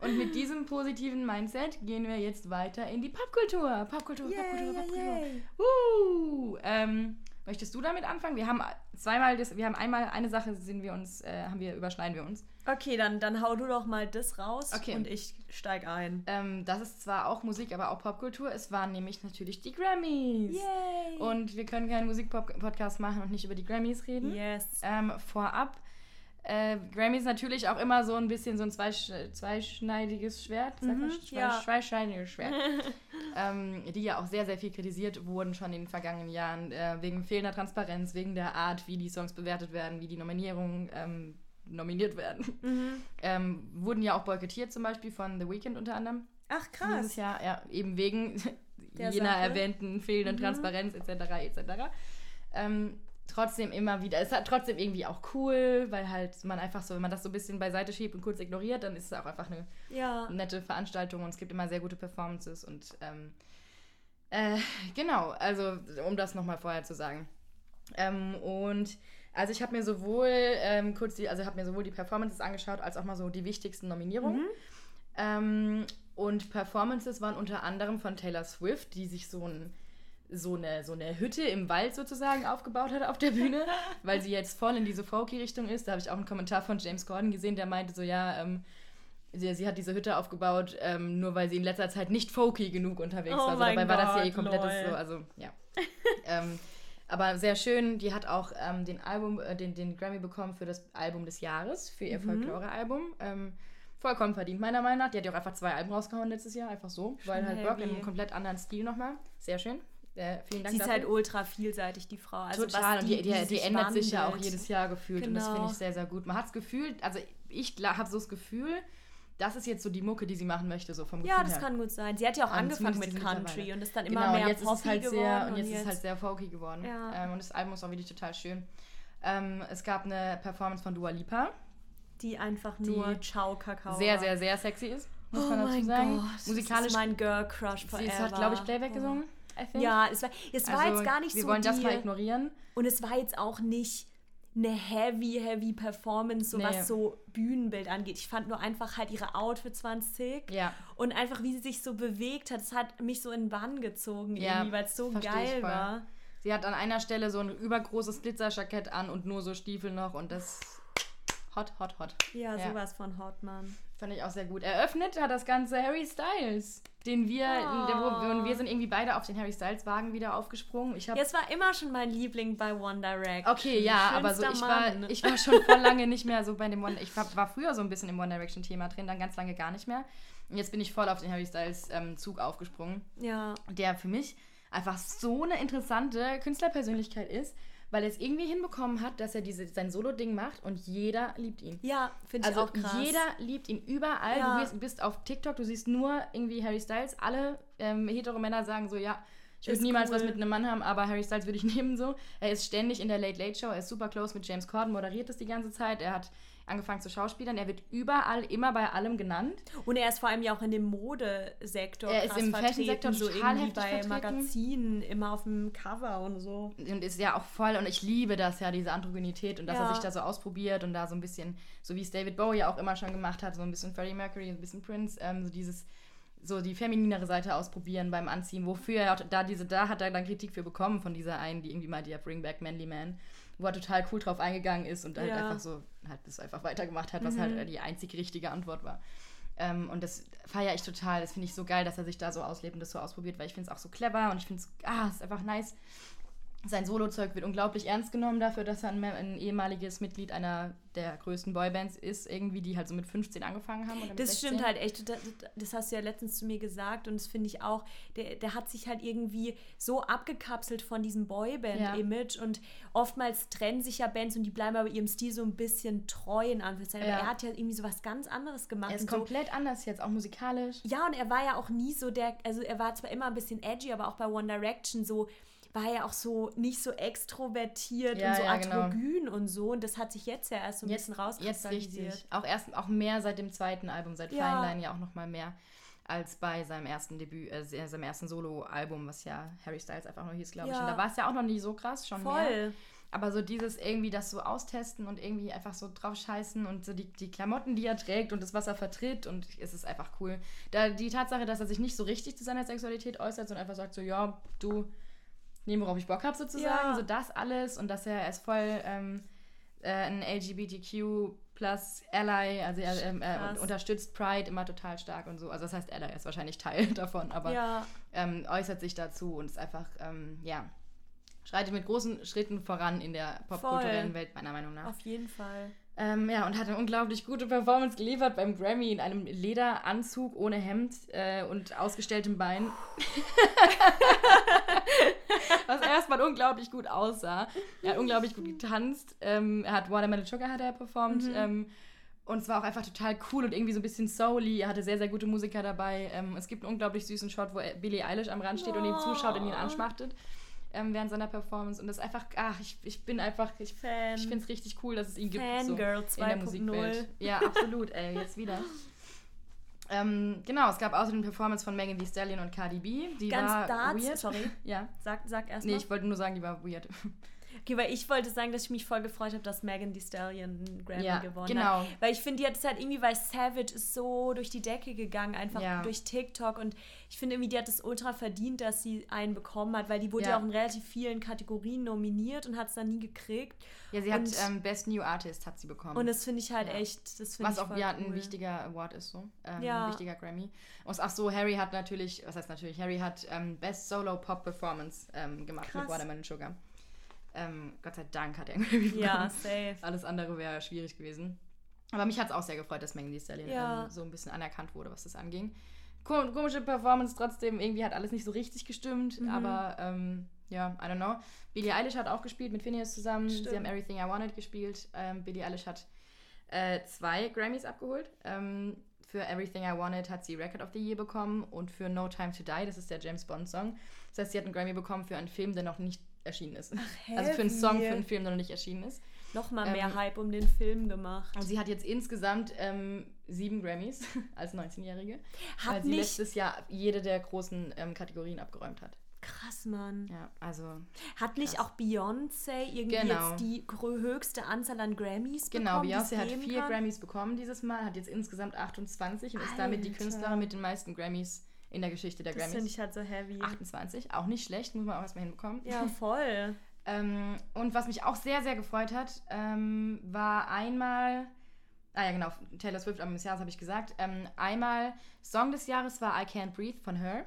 und mit <laughs> diesem positiven Mindset gehen wir jetzt weiter in die Popkultur. Popkultur, Yay, Popkultur, yay, Popkultur. yay. Uh, ähm, möchtest du damit anfangen? Wir haben zweimal, das, wir haben einmal eine Sache, sind wir uns, äh, haben wir überschneiden wir uns. Okay, dann, dann hau du doch mal das raus Okay. und ich steig ein. Ähm, das ist zwar auch Musik, aber auch Popkultur. Es waren nämlich natürlich die Grammys. Yay! Und wir können keinen Musik-Podcast machen und nicht über die Grammys reden. yes. Ähm, vorab, äh, Grammys natürlich auch immer so ein bisschen so ein zweisch zweischneidiges Schwert, man, Mhm, Zwei- ja. zweischneidiges Schwert, <laughs> ähm, die ja auch sehr, sehr viel kritisiert wurden schon in den vergangenen Jahren, äh, wegen fehlender Transparenz, wegen der Art, wie die Songs bewertet werden, wie die Nominierungen ähm, nominiert werden. Mhm. Ähm, wurden ja auch boykottiert, zum Beispiel von The Weeknd unter anderem. Ach, Dieses krass. Jahr, ja, eben wegen Der jener Sache. erwähnten fehlenden Mhm. Transparenz etc. etc. Ähm, trotzdem immer wieder, es ist halt trotzdem irgendwie auch cool, weil halt man einfach so, wenn man das so ein bisschen beiseite schiebt und kurz ignoriert, dann ist es auch einfach eine Ja. nette Veranstaltung und es gibt immer sehr gute Performances und ähm, äh, genau, also um das nochmal vorher zu sagen. Ähm, und also ich habe mir sowohl ähm, kurz die, also habe mir sowohl die Performances angeschaut, als auch mal so die wichtigsten Nominierungen. Ähm, und Performances waren unter anderem von Taylor Swift, die sich so ein so eine, so eine Hütte im Wald sozusagen aufgebaut hat auf der Bühne, <laughs> weil sie jetzt voll in diese Folky-Richtung ist. Da habe ich auch einen Kommentar von James Corden gesehen, der meinte so, ja, ähm, sie, sie hat diese Hütte aufgebaut, ähm, nur weil sie in letzter Zeit nicht folky genug unterwegs Oh war. Also dabei war das ja Gott, komplettes lol. so, also ja. ähm, aber sehr schön, die hat auch ähm, den Album, äh, den, den Grammy bekommen für das Album des Jahres, für ihr Folklore-Album. Ähm, vollkommen verdient, meiner Meinung nach. Die hat ja auch einfach zwei Alben rausgehauen letztes Jahr, einfach so, weil halt Rock in einem komplett anderen Stil nochmal. Sehr schön. Äh, vielen Dank Sie ist dafür. halt ultra vielseitig, die Frau. Also Total, was und die, die, die, sich ändert sich ja auch jedes Jahr gefühlt und das Genau. finde ich sehr, sehr gut. Man hat das Gefühl, also ich habe so das Gefühl, das ist jetzt so die Mucke, die sie machen möchte, so vom Ja, Gefühl das her. kann gut sein. Sie hat ja auch Ähm, angefangen mit Country und ist dann immer Genau, mehr und jetzt ist halt geworden. sehr und jetzt ist es halt sehr folky geworden. Ja. Ähm, und das Album ist auch wirklich total schön. Ähm, es gab eine Performance von Dua Lipa, die einfach die nur Ciao Kakao sehr, sehr, sehr sexy ist, muss oh man dazu sagen. Gott, das Musikalisch, ist mein Girl Crush forever. sie hat, glaube ich, Playback Oh. gesungen. Ja, es war, es war Also, jetzt gar nicht wir so wollen die, das mal ignorieren. und es war jetzt auch nicht eine heavy, heavy Performance, so Nee. was so Bühnenbild angeht. Ich fand nur einfach halt ihre Outfits waren sick Ja. und einfach wie sie sich so bewegt hat, das hat mich so in den Bann gezogen Ja, irgendwie, weil es so geil war. Sie hat an einer Stelle so ein übergroßes Glitzerjackett an und nur so Stiefel noch und das hot, hot, hot. Ja, Ja. sowas von Hotman. Fand ich auch sehr gut. Eröffnet hat das Ganze Harry Styles, den wir, Oh. der, wo, und wir sind irgendwie beide auf den Harry Styles Wagen wieder aufgesprungen. Ich habe Ja, es war immer schon mein Liebling bei One Direct. Okay, ja, aber so Schönster ich war, ich war schon voll <laughs> lange nicht mehr so bei dem One. Ich war, war früher so ein bisschen im One Direction Thema drin, dann ganz lange gar nicht mehr. Und jetzt bin ich voll auf den Harry Styles ähm, Zug aufgesprungen, Ja, der für mich einfach so eine interessante Künstlerpersönlichkeit ist, weil er es irgendwie hinbekommen hat, dass er diese, sein Solo-Ding macht und jeder liebt ihn. ja, finde ich Also auch krass. jeder liebt ihn überall. Ja. Du bist, bist auf TikTok, du siehst nur irgendwie Harry Styles. Alle ähm, hetero Männer sagen so, ja, ich würde niemals was cool. mit einem Mann haben, aber Harry Styles würde ich <laughs> nehmen so. Er ist ständig in der Late Late Show, er ist super close mit James Corden, moderiert es die ganze Zeit. Er hat angefangen zu Schauspielern, er wird überall, immer bei allem genannt. Und er ist vor allem ja auch in dem Modesektor Er ist im Fashion-Sektor so total heftig bei vertreten. Magazinen, immer auf dem Cover und so. und ist ja auch voll und ich liebe das ja, diese Androgynität und dass Ja. er sich da so ausprobiert und da so ein bisschen, so wie es David Bowie ja auch immer schon gemacht hat, so ein bisschen Freddie Mercury, ein bisschen Prince, ähm, so dieses, so die femininere Seite ausprobieren beim Anziehen, wofür er da diese, da hat er dann Kritik für bekommen von dieser einen, die irgendwie meinte, ja, bring back Manly Man, wo er total cool drauf eingegangen ist und halt Ja. einfach so, halt das einfach weitergemacht hat, was halt äh, die einzig richtige Antwort war. Ähm, und das feiere ich total. Das finde ich so geil, dass er sich da so auslebt und das so ausprobiert, weil ich finde es auch so clever und ich finde es, ah, ist einfach nice. Sein Solozeug wird unglaublich ernst genommen dafür, dass er ein, ein ehemaliges Mitglied einer der größten Boybands ist, irgendwie, die halt so mit 15 angefangen haben. Das 16. stimmt halt echt. Das, das hast du ja letztens zu mir gesagt und das finde ich auch. Der, der hat sich halt irgendwie so abgekapselt von diesem Boyband-Image und oftmals trennen sich ja Bands und die bleiben aber ihrem Stil so ein bisschen treu in Anführungszeichen. Ja. Aber er hat ja irgendwie so was ganz anderes gemacht. Er ist und so. komplett anders jetzt, auch musikalisch. Ja, und er war ja auch nie so der, also er war zwar immer ein bisschen edgy, aber auch bei One Direction so war er auch so nicht so extrovertiert Ja, und so ja, genau. androgyn und so. Und das hat sich jetzt ja erst so ein Jetzt, bisschen jetzt rauskristallisiert. richtig. Auch erst auch mehr seit dem zweiten Album, seit Ja. Fine Line ja auch noch mal mehr als bei seinem ersten Debüt, äh, seinem ersten Solo-Album, was ja Harry Styles einfach noch hieß, glaube ich. Ja. Und da war es ja auch noch nie so krass, schon mehr. Voll. Aber so dieses irgendwie das so austesten und irgendwie einfach so drauf scheißen und so die, die Klamotten, die er trägt und das, was er vertritt und es ist einfach cool. Da, die Tatsache, dass er sich nicht so richtig zu seiner Sexualität äußert, sondern einfach sagt so, ja, du, nehm, worauf ich Bock habe sozusagen, Ja. so das alles und dass er, ist voll ähm, äh, ein LGBTQ plus Ally, also er ähm, äh, unterstützt Pride immer total stark und so. Also das heißt, Ally ist wahrscheinlich Teil <laughs> davon, aber Ja. ähm, äußert sich dazu und ist einfach, ähm, ja, schreitet mit großen Schritten voran in der popkulturellen. Welt, meiner Meinung nach. Auf jeden Fall. Ähm, ja, und hat eine unglaublich gute Performance geliefert beim Grammy in einem Lederanzug ohne Hemd äh, und ausgestelltem Bein. <laughs> <laughs> Unglaublich gut aussah. Er hat unglaublich gut getanzt. Ähm, er hat Watermelon Sugar hat er performt. Ähm, und es war auch einfach total cool und irgendwie so ein bisschen souly. Er hatte sehr, sehr gute Musiker dabei. Ähm, es gibt einen unglaublich süßen Shot, wo Billie Eilish am Rand steht und ihm zuschaut und ihn anschmachtet ähm, während seiner Performance. Und das ist einfach, ach, ich, ich bin einfach, ich, Fan. ich finde es richtig cool, dass es ihn gibt. Fangirl so, in der 2.0. Musikwelt. Ja, absolut, ey, jetzt wieder. <laughs> Ähm, genau, es gab außerdem Performance von Megan Thee Stallion und Cardi B. Die Ganz war dazu, weird. sorry. <laughs> Ja. Sag, sag erst Nee, mal. ich wollte nur sagen, die war weird. Okay, weil ich wollte sagen, dass ich mich voll gefreut habe, dass Megan Thee Stallion einen Grammy Ja, gewonnen genau. hat. Weil ich finde, die hat es halt irgendwie, weil Savage ist so durch die Decke gegangen, einfach Ja. durch TikTok. Und ich finde irgendwie, die hat es ultra verdient, dass sie einen bekommen hat, weil die wurde ja, Ja. auch in relativ vielen Kategorien nominiert und hat es dann nie gekriegt. Ja, sie hat Und- ähm, Best New Artist hat sie bekommen. Und das finde ich halt echt, das finde was ich auch voll ja cool. ein wichtiger Award ist so. Ähm, Ja. Ein wichtiger Grammy. Und ach so, Harry hat natürlich, was heißt natürlich, Harry hat ähm, Best Solo Pop Performance ähm, gemacht Krass. mit Watermelon Sugar. Ähm, Gott sei Dank hat er einen Grammy <laughs> bekommen. Ja, safe. Alles andere wäre schwierig gewesen. Aber mich hat es auch sehr gefreut, dass Megan Thee Stallion Ja. ähm, so ein bisschen anerkannt wurde, was das anging. Ko komische Performance trotzdem, irgendwie hat alles nicht so richtig gestimmt, Mhm. aber ähm, ja, I don't know. Billie Eilish hat auch gespielt mit Phineas zusammen. Sie Stimmt. haben Everything I Wanted gespielt. Ähm, Billie Eilish hat äh, zwei Grammys abgeholt. Ähm, für Everything I Wanted hat sie Record of the Year bekommen und für No Time to Die, das ist der James Bond Song. Das heißt, sie hat einen Grammy bekommen für einen Film, der noch nicht erschienen ist. also für einen Song für einen Film, der noch nicht erschienen ist. Nochmal mehr Ähm, Hype um den Film gemacht. Und sie hat jetzt insgesamt ähm, sieben Grammys <laughs> als 19-Jährige, Hat weil sie nicht- letztes Jahr jede der großen ähm, Kategorien abgeräumt hat. Krass, Mann. Ja, also Hat nicht Krass. auch Beyoncé irgendwie Genau. jetzt die höchste Anzahl an Grammys genau, bekommen? es Beyoncé hat vier kann? Grammys bekommen dieses Mal, hat jetzt insgesamt 28 und ist damit die Alter. Künstlerin mit den meisten Grammys in der Geschichte der Das finde Grammys. ich halt so heavy. 28, auch nicht schlecht, muss man auch erstmal hinbekommen. Ja, voll. <laughs> Ähm, und was mich auch sehr, sehr gefreut hat, ähm, war einmal, ah ja genau, Taylor Swift Album des Jahres habe ich gesagt, ähm, einmal Song des Jahres war I Can't Breathe von Her.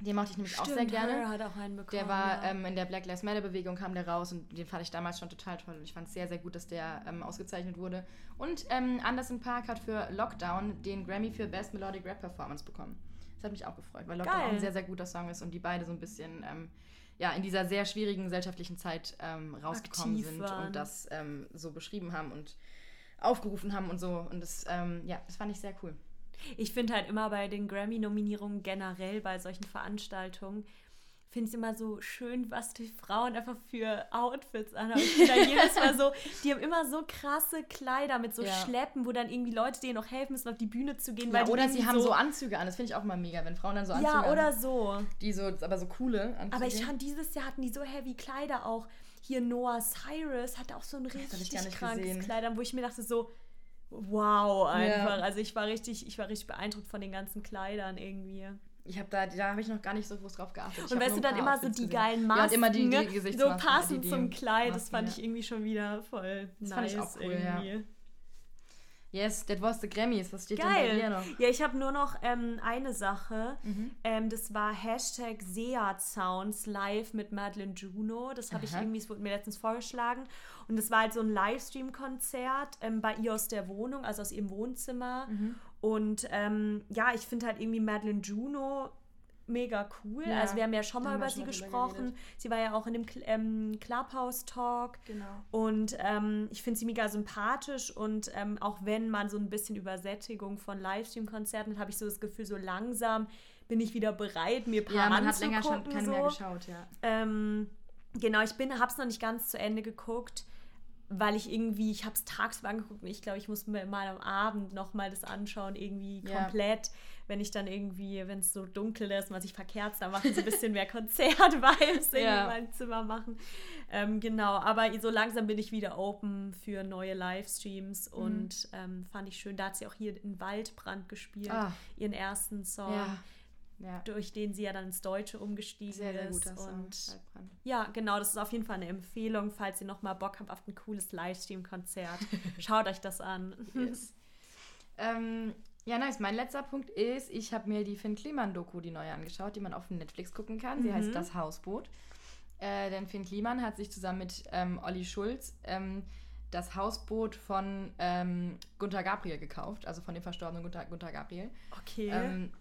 Den mochte ich nämlich auch sehr Stimmt, gerne. Her hat auch einen bekommen. Der war ja. ähm, in der Black Lives Matter Bewegung kam der raus und den fand ich damals schon total toll und ich fand es sehr, sehr gut, dass der ähm, ausgezeichnet wurde. Und ähm, Anderson Park hat für Lockdown den Grammy für Best Melodic Rap Performance bekommen. Das hat mich auch gefreut, weil Lockdown Geil. auch ein sehr, sehr guter Song ist und die beide so ein bisschen ähm, ja, in dieser sehr schwierigen gesellschaftlichen Zeit ähm, rausgekommen Aktiv sind waren. und das ähm, so beschrieben haben und aufgerufen haben und so. Und das, ähm, ja, das fand ich sehr cool. Ich finde halt immer bei den Grammy-Nominierungen generell bei solchen Veranstaltungen, finde es immer so schön, was die Frauen einfach für Outfits anhaben. Ich da jedes Mal so, <laughs> die haben immer so krasse Kleider mit so Ja. Schleppen, wo dann irgendwie Leute denen noch helfen müssen, auf die Bühne zu gehen. Ja, weil oder sie haben so Anzüge an. Das finde ich auch immer mega, wenn Frauen dann so Anzüge Ja, oder so. Die so, aber so coole Anzüge. Aber ich fand, dieses Jahr hatten die so heavy Kleider auch. Hier Noah Cyrus hatte auch so ein richtig krankes gesehen. Kleid an, wo ich mir dachte so, wow, einfach. Ja. Also ich war richtig, ich war richtig beeindruckt von den ganzen Kleidern irgendwie. Ich habe da, da habe ich noch gar nicht so groß drauf geachtet. Ich Und weißt du dann immer so die gesehen. geilen Ja, Masken, und immer die, die ne? So passend die, die zum Kleid. Das Masken, fand ja. ich irgendwie schon wieder voll Das nice fand ich auch cool, ja. Yes, that was the Grammys. Was steht denn bei dir Geil. noch? Ja, ich habe nur noch ähm, eine Sache. Mhm. Ähm, das war Hashtag Seat Sounds live mit Madeleine Juno. Das habe ich irgendwie, es wurde mir letztens vorgeschlagen. Und das war halt so ein Livestream-Konzert ähm, bei ihr aus der Wohnung, also aus ihrem Wohnzimmer. Mhm. Und ähm, ja, ich finde halt irgendwie Madeleine Juno mega cool. Ja, Also wir haben ja schon mal über sie gesprochen. Sie war ja auch in dem Cl ähm, Clubhouse-Talk. Genau. Und ähm, ich finde sie mega sympathisch und ähm, auch wenn man so ein bisschen Übersättigung von Livestream-Konzerten hat, habe ich so das Gefühl, so langsam bin ich wieder bereit, mir ein paar Ja, man hat länger schon keine so. mehr geschaut, ja. Ähm, genau, ich bin, habe es noch nicht ganz zu Ende geguckt, weil ich irgendwie, ich habe es tagsüber angeguckt und ich glaube, ich muss mir mal am Abend noch mal das anschauen, irgendwie Ja. komplett, wenn ich dann irgendwie, wenn es so dunkel ist, man sich verkerzt, dann machen so ein bisschen mehr Konzert-Vibes <laughs> irgendwie Ja. in meinem Zimmer machen. Ähm, genau, aber so langsam bin ich wieder open für neue Livestreams Mhm. und ähm, fand ich schön. Da hat sie auch hier in Waldbrand gespielt, Ah. ihren ersten Song, Ja. Ja. durch den sie ja dann ins Deutsche umgestiegen Sehr, sehr ist. Und ja, genau, das ist auf jeden Fall eine Empfehlung, falls ihr nochmal Bock habt auf ein cooles Livestream-Konzert. <laughs> Schaut euch das an. Yes. <laughs> ähm, ja, nice. Mein letzter Punkt ist, ich habe mir die Finn Kliman-Doku, die neue, angeschaut, die man auf Netflix gucken kann. Sie Mhm. heißt Das Hausboot. Äh, denn Finn Kliman hat sich zusammen mit ähm, Olli Schulz ähm, das Hausboot von ähm, Gunther Gabriel gekauft, also von dem verstorbenen Gunther, Gunther Gabriel. Okay. Ähm,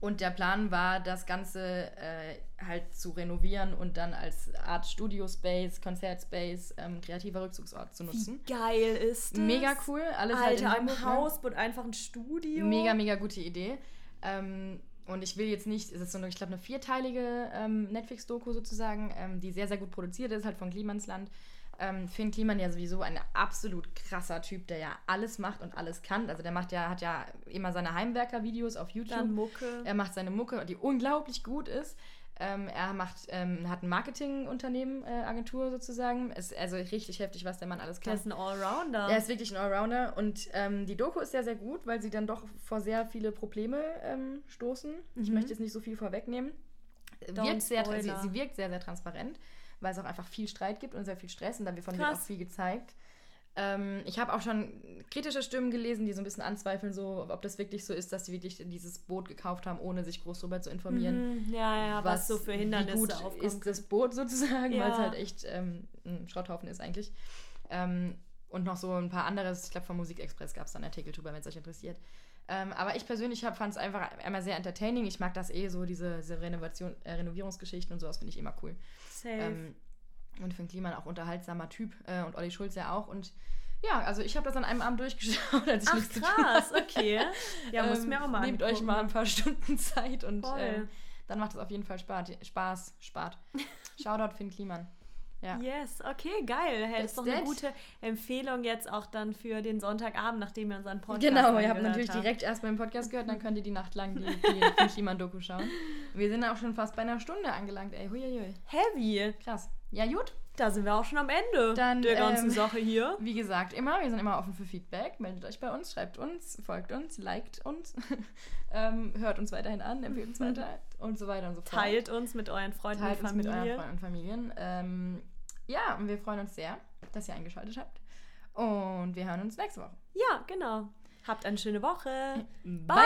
und der Plan war, das Ganze äh, halt zu renovieren und dann als Art Studio-Space, Konzert-Space, ähm, kreativer Rückzugsort zu nutzen. Wie geil ist das? Mega cool. Alles halt in Alter, im Hamburg, ne? Haus und einfach ein Studio. Mega, mega gute Idee. Ähm, und ich will jetzt nicht, es ist so eine, ich glaube, eine vierteilige ähm, Netflix-Doku sozusagen, ähm, die sehr, sehr gut produziert ist, halt von Klimansland. Ähm, Finn Kliman ja sowieso ein absolut krasser Typ, der ja alles macht und alles kann. Also der macht ja, hat ja immer seine Heimwerker-Videos auf YouTube. Dann Mucke. Er macht seine Mucke, die unglaublich gut ist. Ähm, er macht, ähm, hat ein Marketingunternehmen, äh, Agentur sozusagen. Ist also richtig heftig, was der Mann alles kann. ist ein Allrounder. Er ist wirklich ein Allrounder und ähm, die Doku ist sehr, sehr gut, weil sie dann doch vor sehr viele Probleme ähm, stoßen. Ich Mhm. möchte jetzt nicht so viel vorwegnehmen. Don't Wirkt sehr, sie, sie wirkt sehr, sehr transparent, weil es auch einfach viel Streit gibt und sehr viel Stress und davon wird Krass. auch viel gezeigt. Ähm, ich habe auch schon kritische Stimmen gelesen, die so ein bisschen anzweifeln, so, ob das wirklich so ist, dass sie wirklich dieses Boot gekauft haben, ohne sich groß darüber zu informieren Mhm, ja, ja, was, so für Hindernisse wie gut aufkommen. ist das Boot sozusagen, Ja. weil es halt echt ähm, ein Schrotthaufen ist eigentlich. Ähm, und noch so ein paar anderes, ich glaube vom Musikexpress gab es dann einen Artikel drüber, wenn es euch interessiert. Ähm, aber ich persönlich fand es einfach einmal sehr entertaining. Ich mag das eh so, diese, diese Renovation, äh, Renovierungsgeschichten und sowas finde ich immer cool. Ähm, und Finn Kliman auch unterhaltsamer Typ äh, und Olli Schulz ja auch. Und ja, also ich habe das an einem Abend durchgeschaut, <laughs> als ich Ach nichts krass, okay. Ja, muss ähm, mir auch mal Nehmt euch angucken. mal ein paar <laughs> Stunden Zeit und ähm, dann macht es auf jeden Fall Spaß. Spaß, Spaß. <laughs> Shoutout Finn Kliman. Ja. Yes, okay, geil. Hey, das ist doch eine gute Empfehlung jetzt auch dann für den Sonntagabend, nachdem ihr unseren Podcast Genau, ihr habt natürlich direkt erst beim Podcast gehört, dann könnt ihr die Nacht lang die, die Finn Kliman-Doku schauen. Wir sind auch schon fast bei einer Stunde angelangt, ey. Huiuiui. Heavy. Krass. Ja, gut. Da sind wir auch schon am Ende Dann, der ganzen ähm, Sache hier. Wie gesagt, immer, wir sind immer offen für Feedback. Meldet euch bei uns, schreibt uns, folgt uns, liked uns, <laughs> ähm, hört uns weiterhin an, empfehlt uns weiter <laughs> und so weiter und so fort. Teilt uns mit euren Freunden Teilt und uns mit euren Freunden und Familien. Ähm, ja, und wir freuen uns sehr, dass ihr eingeschaltet habt. Und wir hören uns nächste Woche. Ja, genau. Habt eine schöne Woche. Bye. <laughs>